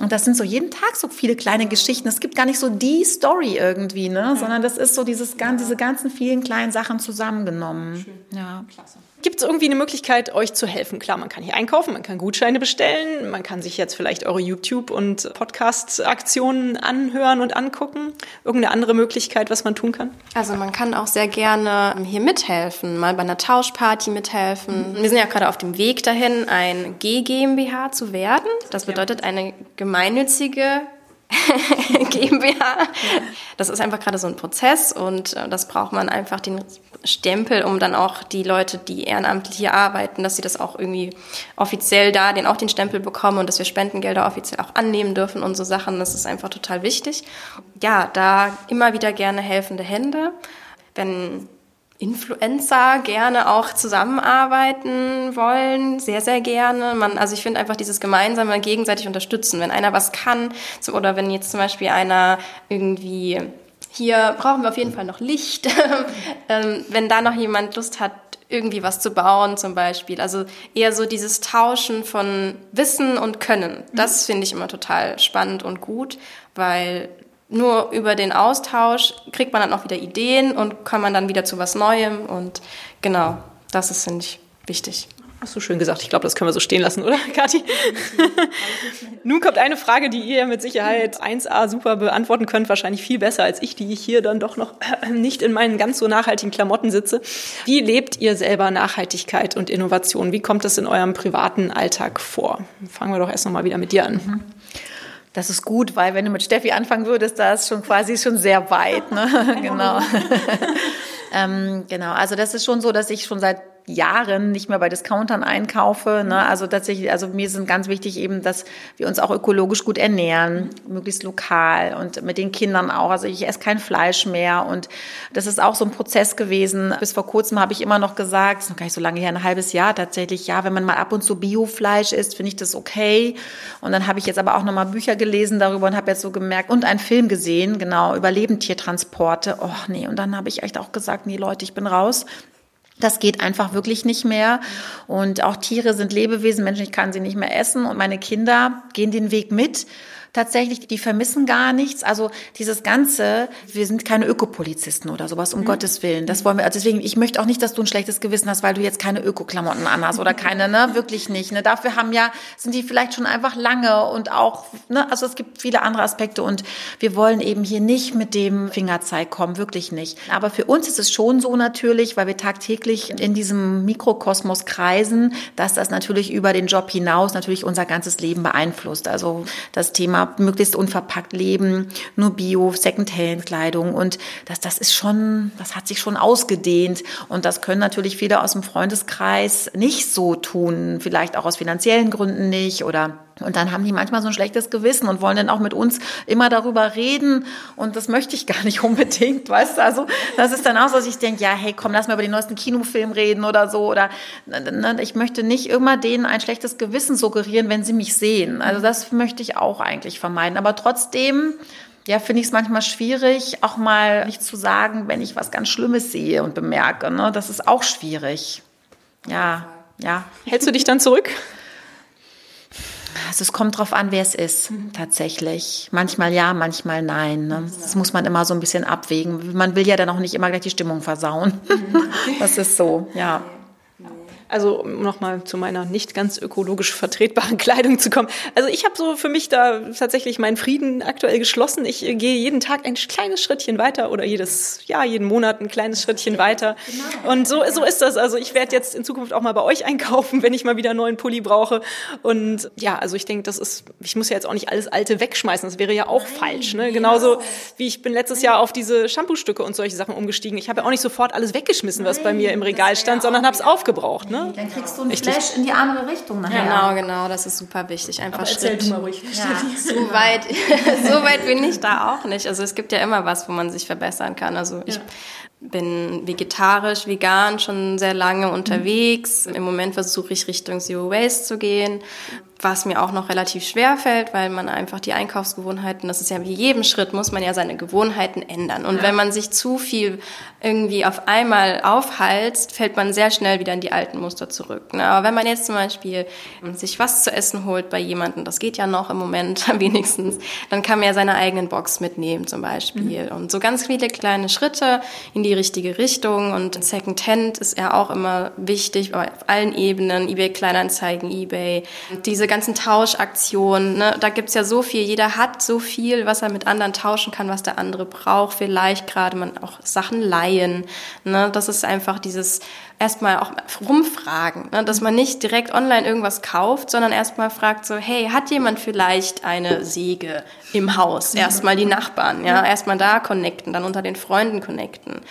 Und das sind so jeden Tag so viele kleine Geschichten. Es gibt gar nicht so die Story irgendwie, ne? sondern das ist so dieses, diese ganzen vielen kleinen Sachen zusammengenommen. Schön. Ja, klasse. Gibt es irgendwie eine Möglichkeit, euch zu helfen? Klar, man kann hier einkaufen, man kann Gutscheine bestellen, man kann sich jetzt vielleicht eure YouTube- und Podcast-Aktionen anhören und angucken. Irgendeine andere Möglichkeit, was man tun kann? Also man kann auch sehr gerne hier mithelfen, mal bei einer Tauschparty mithelfen. Mhm. Wir sind ja gerade auf dem Weg dahin, ein G GmbH zu werden. Das bedeutet eine gemeinnützige [LAUGHS] GmbH. Das ist einfach gerade so ein Prozess und äh, das braucht man einfach den Stempel, um dann auch die Leute, die ehrenamtlich hier arbeiten, dass sie das auch irgendwie offiziell da, den auch den Stempel bekommen und dass wir Spendengelder offiziell auch annehmen dürfen und so Sachen. Das ist einfach total wichtig. Ja, da immer wieder gerne helfende Hände. Wenn Influencer gerne auch zusammenarbeiten wollen, sehr, sehr gerne. Man, also ich finde einfach dieses gemeinsame gegenseitig unterstützen. Wenn einer was kann, oder wenn jetzt zum Beispiel einer irgendwie hier brauchen wir auf jeden Fall noch Licht. [LAUGHS] ähm, wenn da noch jemand Lust hat, irgendwie was zu bauen zum Beispiel. Also eher so dieses Tauschen von Wissen und Können. Das mhm. finde ich immer total spannend und gut, weil nur über den Austausch kriegt man dann auch wieder Ideen und kann man dann wieder zu was Neuem. Und genau, das ist, finde ich, wichtig. Hast du schön gesagt. Ich glaube, das können wir so stehen lassen, oder, Kathi? [LAUGHS] Nun kommt eine Frage, die ihr mit Sicherheit 1a super beantworten könnt, wahrscheinlich viel besser als ich, die ich hier dann doch noch nicht in meinen ganz so nachhaltigen Klamotten sitze. Wie lebt ihr selber Nachhaltigkeit und Innovation? Wie kommt das in eurem privaten Alltag vor? Fangen wir doch erst noch mal wieder mit dir an. Mhm. Das ist gut, weil wenn du mit Steffi anfangen würdest, da ist schon quasi schon sehr weit. Ne? [LAUGHS] genau. [LAUGHS] ähm, genau. Also das ist schon so, dass ich schon seit Jahren nicht mehr bei Discountern einkaufe. Ne? Also tatsächlich, also mir ist ganz wichtig eben, dass wir uns auch ökologisch gut ernähren, möglichst lokal und mit den Kindern auch. Also ich esse kein Fleisch mehr und das ist auch so ein Prozess gewesen. Bis vor kurzem habe ich immer noch gesagt, ist noch gar nicht so lange her, ein halbes Jahr tatsächlich, ja, wenn man mal ab und zu Biofleisch isst, finde ich das okay. Und dann habe ich jetzt aber auch nochmal Bücher gelesen darüber und habe jetzt so gemerkt und einen Film gesehen, genau, über Lebendtiertransporte. Oh nee, und dann habe ich echt auch gesagt, nee Leute, ich bin raus Das geht einfach wirklich nicht mehr. Und auch Tiere sind Lebewesen, Menschen, ich kann sie nicht mehr essen. Und meine Kinder gehen den Weg mit tatsächlich, die vermissen gar nichts. Also dieses Ganze, wir sind keine Ökopolizisten oder sowas, um mhm. Gottes Willen. Das wollen wir, also deswegen, ich möchte auch nicht, dass du ein schlechtes Gewissen hast, weil du jetzt keine Ökoklamotten anhast oder keine, ne, [LAUGHS] wirklich nicht. Ne? Dafür haben ja, sind die vielleicht schon einfach lange und auch, ne, also es gibt viele andere Aspekte und wir wollen eben hier nicht mit dem Fingerzeig kommen, wirklich nicht. Aber für uns ist es schon so natürlich, weil wir tagtäglich in diesem Mikrokosmos kreisen, dass das natürlich über den Job hinaus natürlich unser ganzes Leben beeinflusst. Also das Thema möglichst unverpackt leben, nur Bio, Secondhand-Kleidung. Und das, das ist schon, das hat sich schon ausgedehnt. Und das können natürlich viele aus dem Freundeskreis nicht so tun, vielleicht auch aus finanziellen Gründen nicht oder und dann haben die manchmal so ein schlechtes Gewissen und wollen dann auch mit uns immer darüber reden. Und das möchte ich gar nicht [LAUGHS] unbedingt, weißt du? Also, das ist dann auch so, dass ich denke, ja, hey, komm, lass mal über den neuesten Kinofilm reden oder so. Oder ne, ich möchte nicht immer denen ein schlechtes Gewissen suggerieren, wenn sie mich sehen. Also, das möchte ich auch eigentlich vermeiden. Aber trotzdem, ja, finde ich es manchmal schwierig, auch mal nicht zu sagen, wenn ich was ganz Schlimmes sehe und bemerke. Ne? Das ist auch schwierig. Ja, ja. Hältst du dich dann zurück? Also es kommt drauf an, wer es ist, mhm. tatsächlich. Manchmal ja, manchmal nein. Ne? Das muss man immer so ein bisschen abwägen. Man will ja dann auch nicht immer gleich die Stimmung versauen. Mhm. [LAUGHS] Das ist so, ja. Also um nochmal zu meiner nicht ganz ökologisch vertretbaren [LAUGHS] Kleidung zu kommen. Also ich habe so für mich da tatsächlich meinen Frieden aktuell geschlossen. Ich äh, gehe jeden Tag ein kleines Schrittchen weiter oder jedes Jahr, jeden Monat ein kleines Schrittchen weiter. Genau. Und so, so ist das. Also ich werde jetzt in Zukunft auch mal bei euch einkaufen, [LAUGHS] wenn ich mal wieder einen neuen Pulli brauche. Und ja, also ich denke, das ist, ich muss ja jetzt auch nicht alles Alte wegschmeißen. Das wäre ja auch falsch. Ne? Genauso wie ich bin letztes Jahr auf diese Shampoo-Stücke und solche Sachen umgestiegen. Ich habe ja auch nicht sofort alles weggeschmissen, was bei mir im Regal stand, sondern habe es aufgebraucht. Ne? Dann kriegst du einen Richtig. Flash in die andere Richtung nachher. Genau, genau, das ist super wichtig. Einfach Aber Schritt. Du mal ruhig. Ja, [LAUGHS] so weit, [LAUGHS] so weit bin ich da auch nicht. Also es gibt ja immer was, wo man sich verbessern kann. Also ich ja. bin vegetarisch, vegan schon sehr lange unterwegs. Mhm. Im Moment versuche ich Richtung Zero Waste zu gehen was mir auch noch relativ schwer fällt, weil man einfach die Einkaufsgewohnheiten, das ist ja wie jedem Schritt, muss man ja seine Gewohnheiten ändern. Und ja. wenn man sich zu viel irgendwie auf einmal aufhalst, fällt man sehr schnell wieder in die alten Muster zurück. Ne? Aber wenn man jetzt zum Beispiel sich was zu essen holt bei jemandem, das geht ja noch im Moment [LAUGHS] wenigstens, dann kann man ja seine eigenen Box mitnehmen zum Beispiel. Mhm. Und so ganz viele kleine Schritte in die richtige Richtung. Und Secondhand ist ja auch immer wichtig auf allen Ebenen, eBay Kleinanzeigen, eBay, diese ganzen Tauschaktionen, ne, da gibt's ja so viel, jeder hat so viel, was er mit anderen tauschen kann, was der andere braucht, vielleicht gerade man auch Sachen leihen. Ne, das ist einfach dieses erstmal auch rumfragen, ne, dass man nicht direkt online irgendwas kauft, sondern erstmal fragt so, hey, hat jemand vielleicht eine Säge im Haus? Erstmal die Nachbarn, ja, erstmal da connecten, dann unter den Freunden connecten.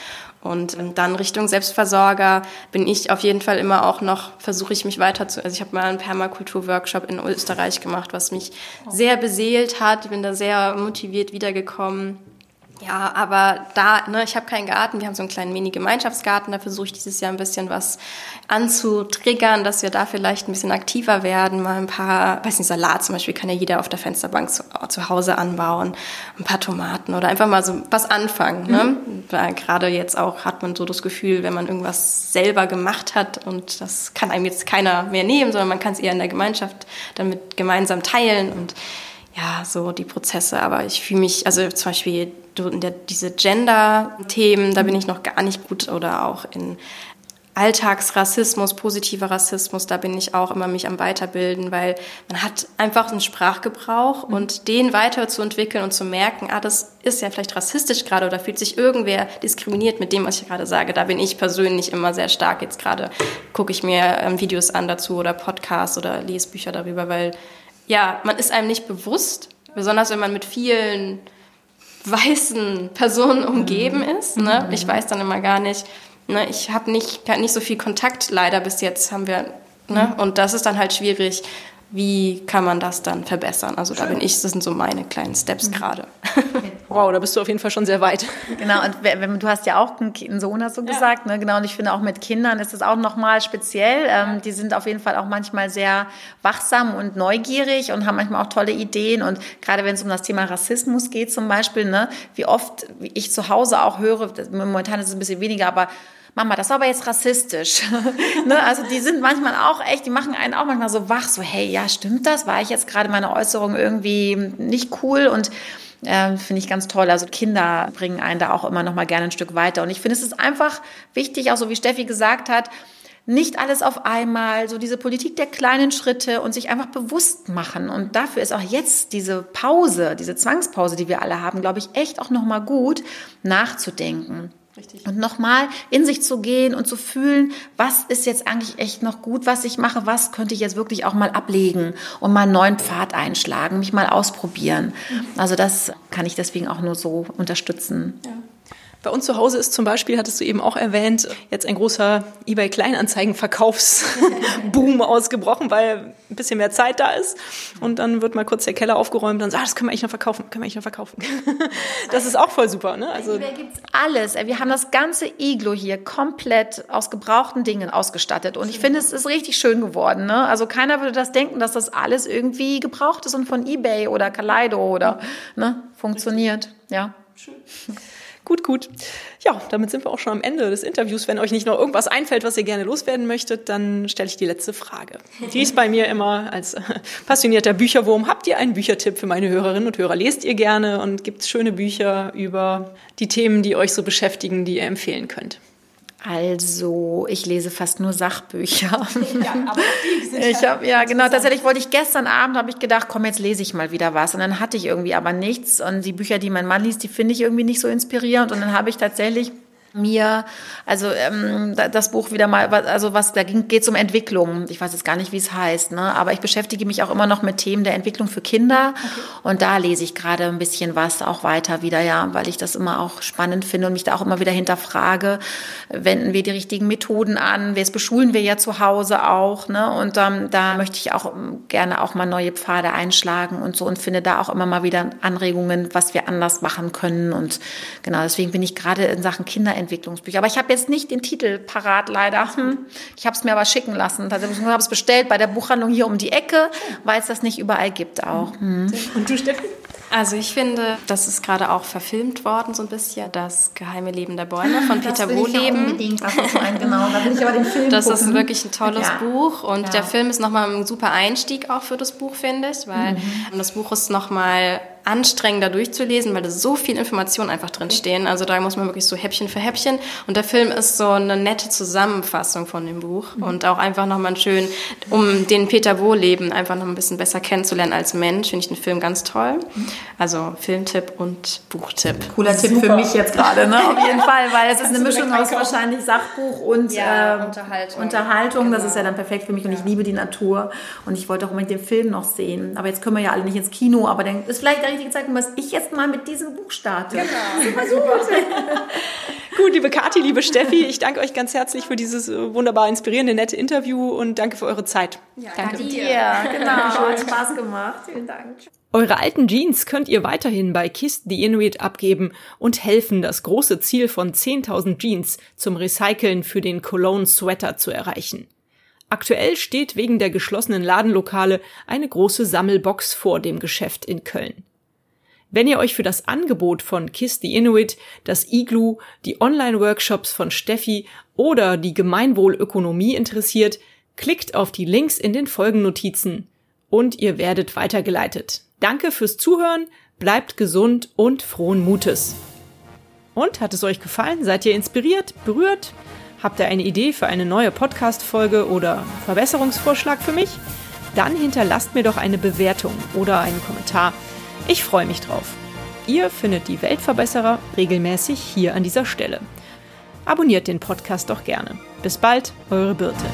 Und ähm, dann Richtung Selbstversorger bin ich auf jeden Fall immer auch noch, versuche ich mich weiter zu, also ich habe mal einen Permakultur-Workshop in Österreich gemacht, was mich sehr beseelt hat, bin da sehr motiviert wiedergekommen. Ja, aber da, ne, ich habe keinen Garten, wir haben so einen kleinen Mini-Gemeinschaftsgarten, da versuche ich dieses Jahr ein bisschen was anzutriggern, dass wir da vielleicht ein bisschen aktiver werden, mal ein paar, weiß nicht, Salat zum Beispiel kann ja jeder auf der Fensterbank zu, zu Hause anbauen, ein paar Tomaten oder einfach mal so was anfangen. Ne? Mhm. Weil gerade jetzt auch hat man so das Gefühl, wenn man irgendwas selber gemacht hat und das kann einem jetzt keiner mehr nehmen, sondern man kann es eher in der Gemeinschaft damit gemeinsam teilen und ja, so die Prozesse. Aber ich fühle mich, also zum Beispiel der, diese Gender-Themen, da bin ich noch gar nicht gut oder auch in Alltagsrassismus, positiver Rassismus, da bin ich auch immer mich am Weiterbilden, weil man hat einfach einen Sprachgebrauch mhm. und den weiterzuentwickeln und zu merken, ah, das ist ja vielleicht rassistisch gerade oder fühlt sich irgendwer diskriminiert mit dem, was ich gerade sage. Da bin ich persönlich immer sehr stark. Jetzt gerade gucke ich mir ähm, Videos an dazu oder Podcasts oder Lesbücher darüber, weil ja, man ist einem nicht bewusst, besonders wenn man mit vielen weißen Personen umgeben mhm. ist. Ne? Mhm. Ich weiß dann immer gar nicht, ne? ich habe nicht, nicht so viel Kontakt leider bis jetzt haben wir. Ne? Mhm. Und das ist dann halt schwierig, wie kann man das dann verbessern? Also da bin ich, das sind so meine kleinen Steps mhm. gerade. [LAUGHS] Wow, da bist du auf jeden Fall schon sehr weit. Genau, und wenn, du hast ja auch einen Sohn, hast du gesagt, ja. ne? genau, und ich finde auch mit Kindern ist es auch nochmal speziell. Ähm, die sind auf jeden Fall auch manchmal sehr wachsam und neugierig und haben manchmal auch tolle Ideen und gerade wenn es um das Thema Rassismus geht zum Beispiel, ne, wie oft wie ich zu Hause auch höre, momentan ist es ein bisschen weniger, aber Mama, das war aber jetzt rassistisch. [LAUGHS] ne? Also die sind manchmal auch echt, die machen einen auch manchmal so wach, so hey, ja, stimmt das? War ich jetzt gerade meine Äußerung irgendwie nicht cool? Und äh, finde ich ganz toll. Also Kinder bringen einen da auch immer noch mal gerne ein Stück weiter. Und ich finde, es ist einfach wichtig, auch so wie Steffi gesagt hat, nicht alles auf einmal, so diese Politik der kleinen Schritte und sich einfach bewusst machen. Und dafür ist auch jetzt diese Pause, diese Zwangspause, die wir alle haben, glaube ich, echt auch nochmal gut nachzudenken. Richtig. Und nochmal in sich zu gehen und zu fühlen, was ist jetzt eigentlich echt noch gut, was ich mache, was könnte ich jetzt wirklich auch mal ablegen und mal einen neuen Pfad einschlagen, mich mal ausprobieren. Mhm. Also das kann ich deswegen auch nur so unterstützen. Ja. Bei uns zu Hause ist zum Beispiel, hattest du eben auch erwähnt, jetzt ein großer eBay Kleinanzeigen-Verkaufsboom [LAUGHS] ausgebrochen, weil ein bisschen mehr Zeit da ist. Und dann wird mal kurz der Keller aufgeräumt und dann sagt, ah, das können wir eigentlich noch verkaufen, können wir eigentlich noch verkaufen. [LAUGHS] Das ist auch voll super, ne? Also eBay gibt's alles. Wir haben das ganze Iglo hier komplett aus gebrauchten Dingen ausgestattet. Und ich finde, es ist richtig schön geworden, ne? Also keiner würde das denken, dass das alles irgendwie gebraucht ist und von eBay oder Kaleido oder, ne, funktioniert. Ja. Schön. Gut, gut. Ja, damit sind wir auch schon am Ende des Interviews. Wenn euch nicht noch irgendwas einfällt, was ihr gerne loswerden möchtet, dann stelle ich die letzte Frage. Die ist bei mir immer als passionierter Bücherwurm. Habt ihr einen Büchertipp für meine Hörerinnen und Hörer? Lest ihr gerne und gibt es schöne Bücher über die Themen, die euch so beschäftigen, die ihr empfehlen könnt? Also, ich lese fast nur Sachbücher. [LAUGHS] Ja, aber die sind [LAUGHS] ich hab, ja, genau. Tatsächlich wollte ich gestern Abend, habe ich gedacht, komm, jetzt lese ich mal wieder was. Und dann hatte ich irgendwie aber nichts. Und die Bücher, die mein Mann liest, die finde ich irgendwie nicht so inspirierend. Und dann habe ich tatsächlich mir, also ähm, das Buch wieder mal, also was da geht um Entwicklung. Ich weiß jetzt gar nicht, wie es heißt, ne? aber ich beschäftige mich auch immer noch mit Themen der Entwicklung für Kinder okay. und da lese ich gerade ein bisschen was auch weiter wieder, ja, weil ich das immer auch spannend finde und mich da auch immer wieder hinterfrage, wenden wir die richtigen Methoden an, das beschulen wir ja zu Hause auch, ne? Und ähm, da möchte ich auch ähm, gerne auch mal neue Pfade einschlagen und so und finde da auch immer mal wieder Anregungen, was wir anders machen können und genau deswegen bin ich gerade in Sachen Kinder Entwicklungsbücher. Aber ich habe jetzt nicht den Titel parat, leider. Hm. Ich habe es mir aber schicken lassen. Ich habe es bestellt bei der Buchhandlung hier um die Ecke, weil es das nicht überall gibt auch. Hm. Und du, Steffi? Also ich finde, das ist gerade auch verfilmt worden so ein bisschen, das geheime Leben der Bäume von Peter Wohleben. Unbedingt was meinen, genau. Da will ich aber den Film Das gucken. ist wirklich ein tolles ja. Buch und ja. der Film ist nochmal ein super Einstieg auch für das Buch, finde ich, weil mhm. das Buch ist nochmal anstrengender durchzulesen, weil da so viel Informationen einfach drin stehen. Also da muss man wirklich so Häppchen für Häppchen. Und der Film ist so eine nette Zusammenfassung von dem Buch mhm. und auch einfach nochmal schön, um den Peter Wohleben einfach noch ein bisschen besser kennenzulernen als Mensch, finde ich den Film ganz toll. Mhm. Also Filmtipp und Buchtipp. Cooler Super. Tipp für mich jetzt gerade, ne? Auf jeden Fall, weil es ist eine Mischung aus wahrscheinlich Sachbuch und ja, äh, Unterhaltung. Unterhaltung. Genau. Das ist ja dann perfekt für mich und ja. ich liebe die Natur und ich wollte auch unbedingt den Film noch sehen. Aber jetzt können wir ja alle nicht ins Kino, aber dann ist vielleicht der richtige Zeitpunkt, dass ich jetzt mal mit diesem Buch starte. Genau. Super, [LAUGHS] super. Gut, liebe Kathi, liebe Steffi, ich danke euch ganz herzlich für dieses äh, wunderbar inspirierende, nette Interview und danke für eure Zeit. Ja, danke. dir. Genau, [LAUGHS] hat Spaß gemacht. Vielen Dank. Eure alten Jeans könnt ihr weiterhin bei Kiss the Inuit abgeben und helfen, das große Ziel von 10.000 Jeans zum Recyceln für den Cologne Sweater zu erreichen. Aktuell steht wegen der geschlossenen Ladenlokale eine große Sammelbox vor dem Geschäft in Köln. Wenn ihr euch für das Angebot von Kiss the Inuit, das Igloo, die Online-Workshops von Steffi oder die Gemeinwohlökonomie interessiert, klickt auf die Links in den Folgennotizen und ihr werdet weitergeleitet. Danke fürs Zuhören, bleibt gesund und frohen Mutes. Und hat es euch gefallen? Seid ihr inspiriert, berührt? Habt ihr eine Idee für eine neue Podcast-Folge oder Verbesserungsvorschlag für mich? Dann hinterlasst mir doch eine Bewertung oder einen Kommentar. Ich freue mich drauf. Ihr findet die Weltverbesserer regelmäßig hier an dieser Stelle. Abonniert den Podcast doch gerne. Bis bald, eure Birte.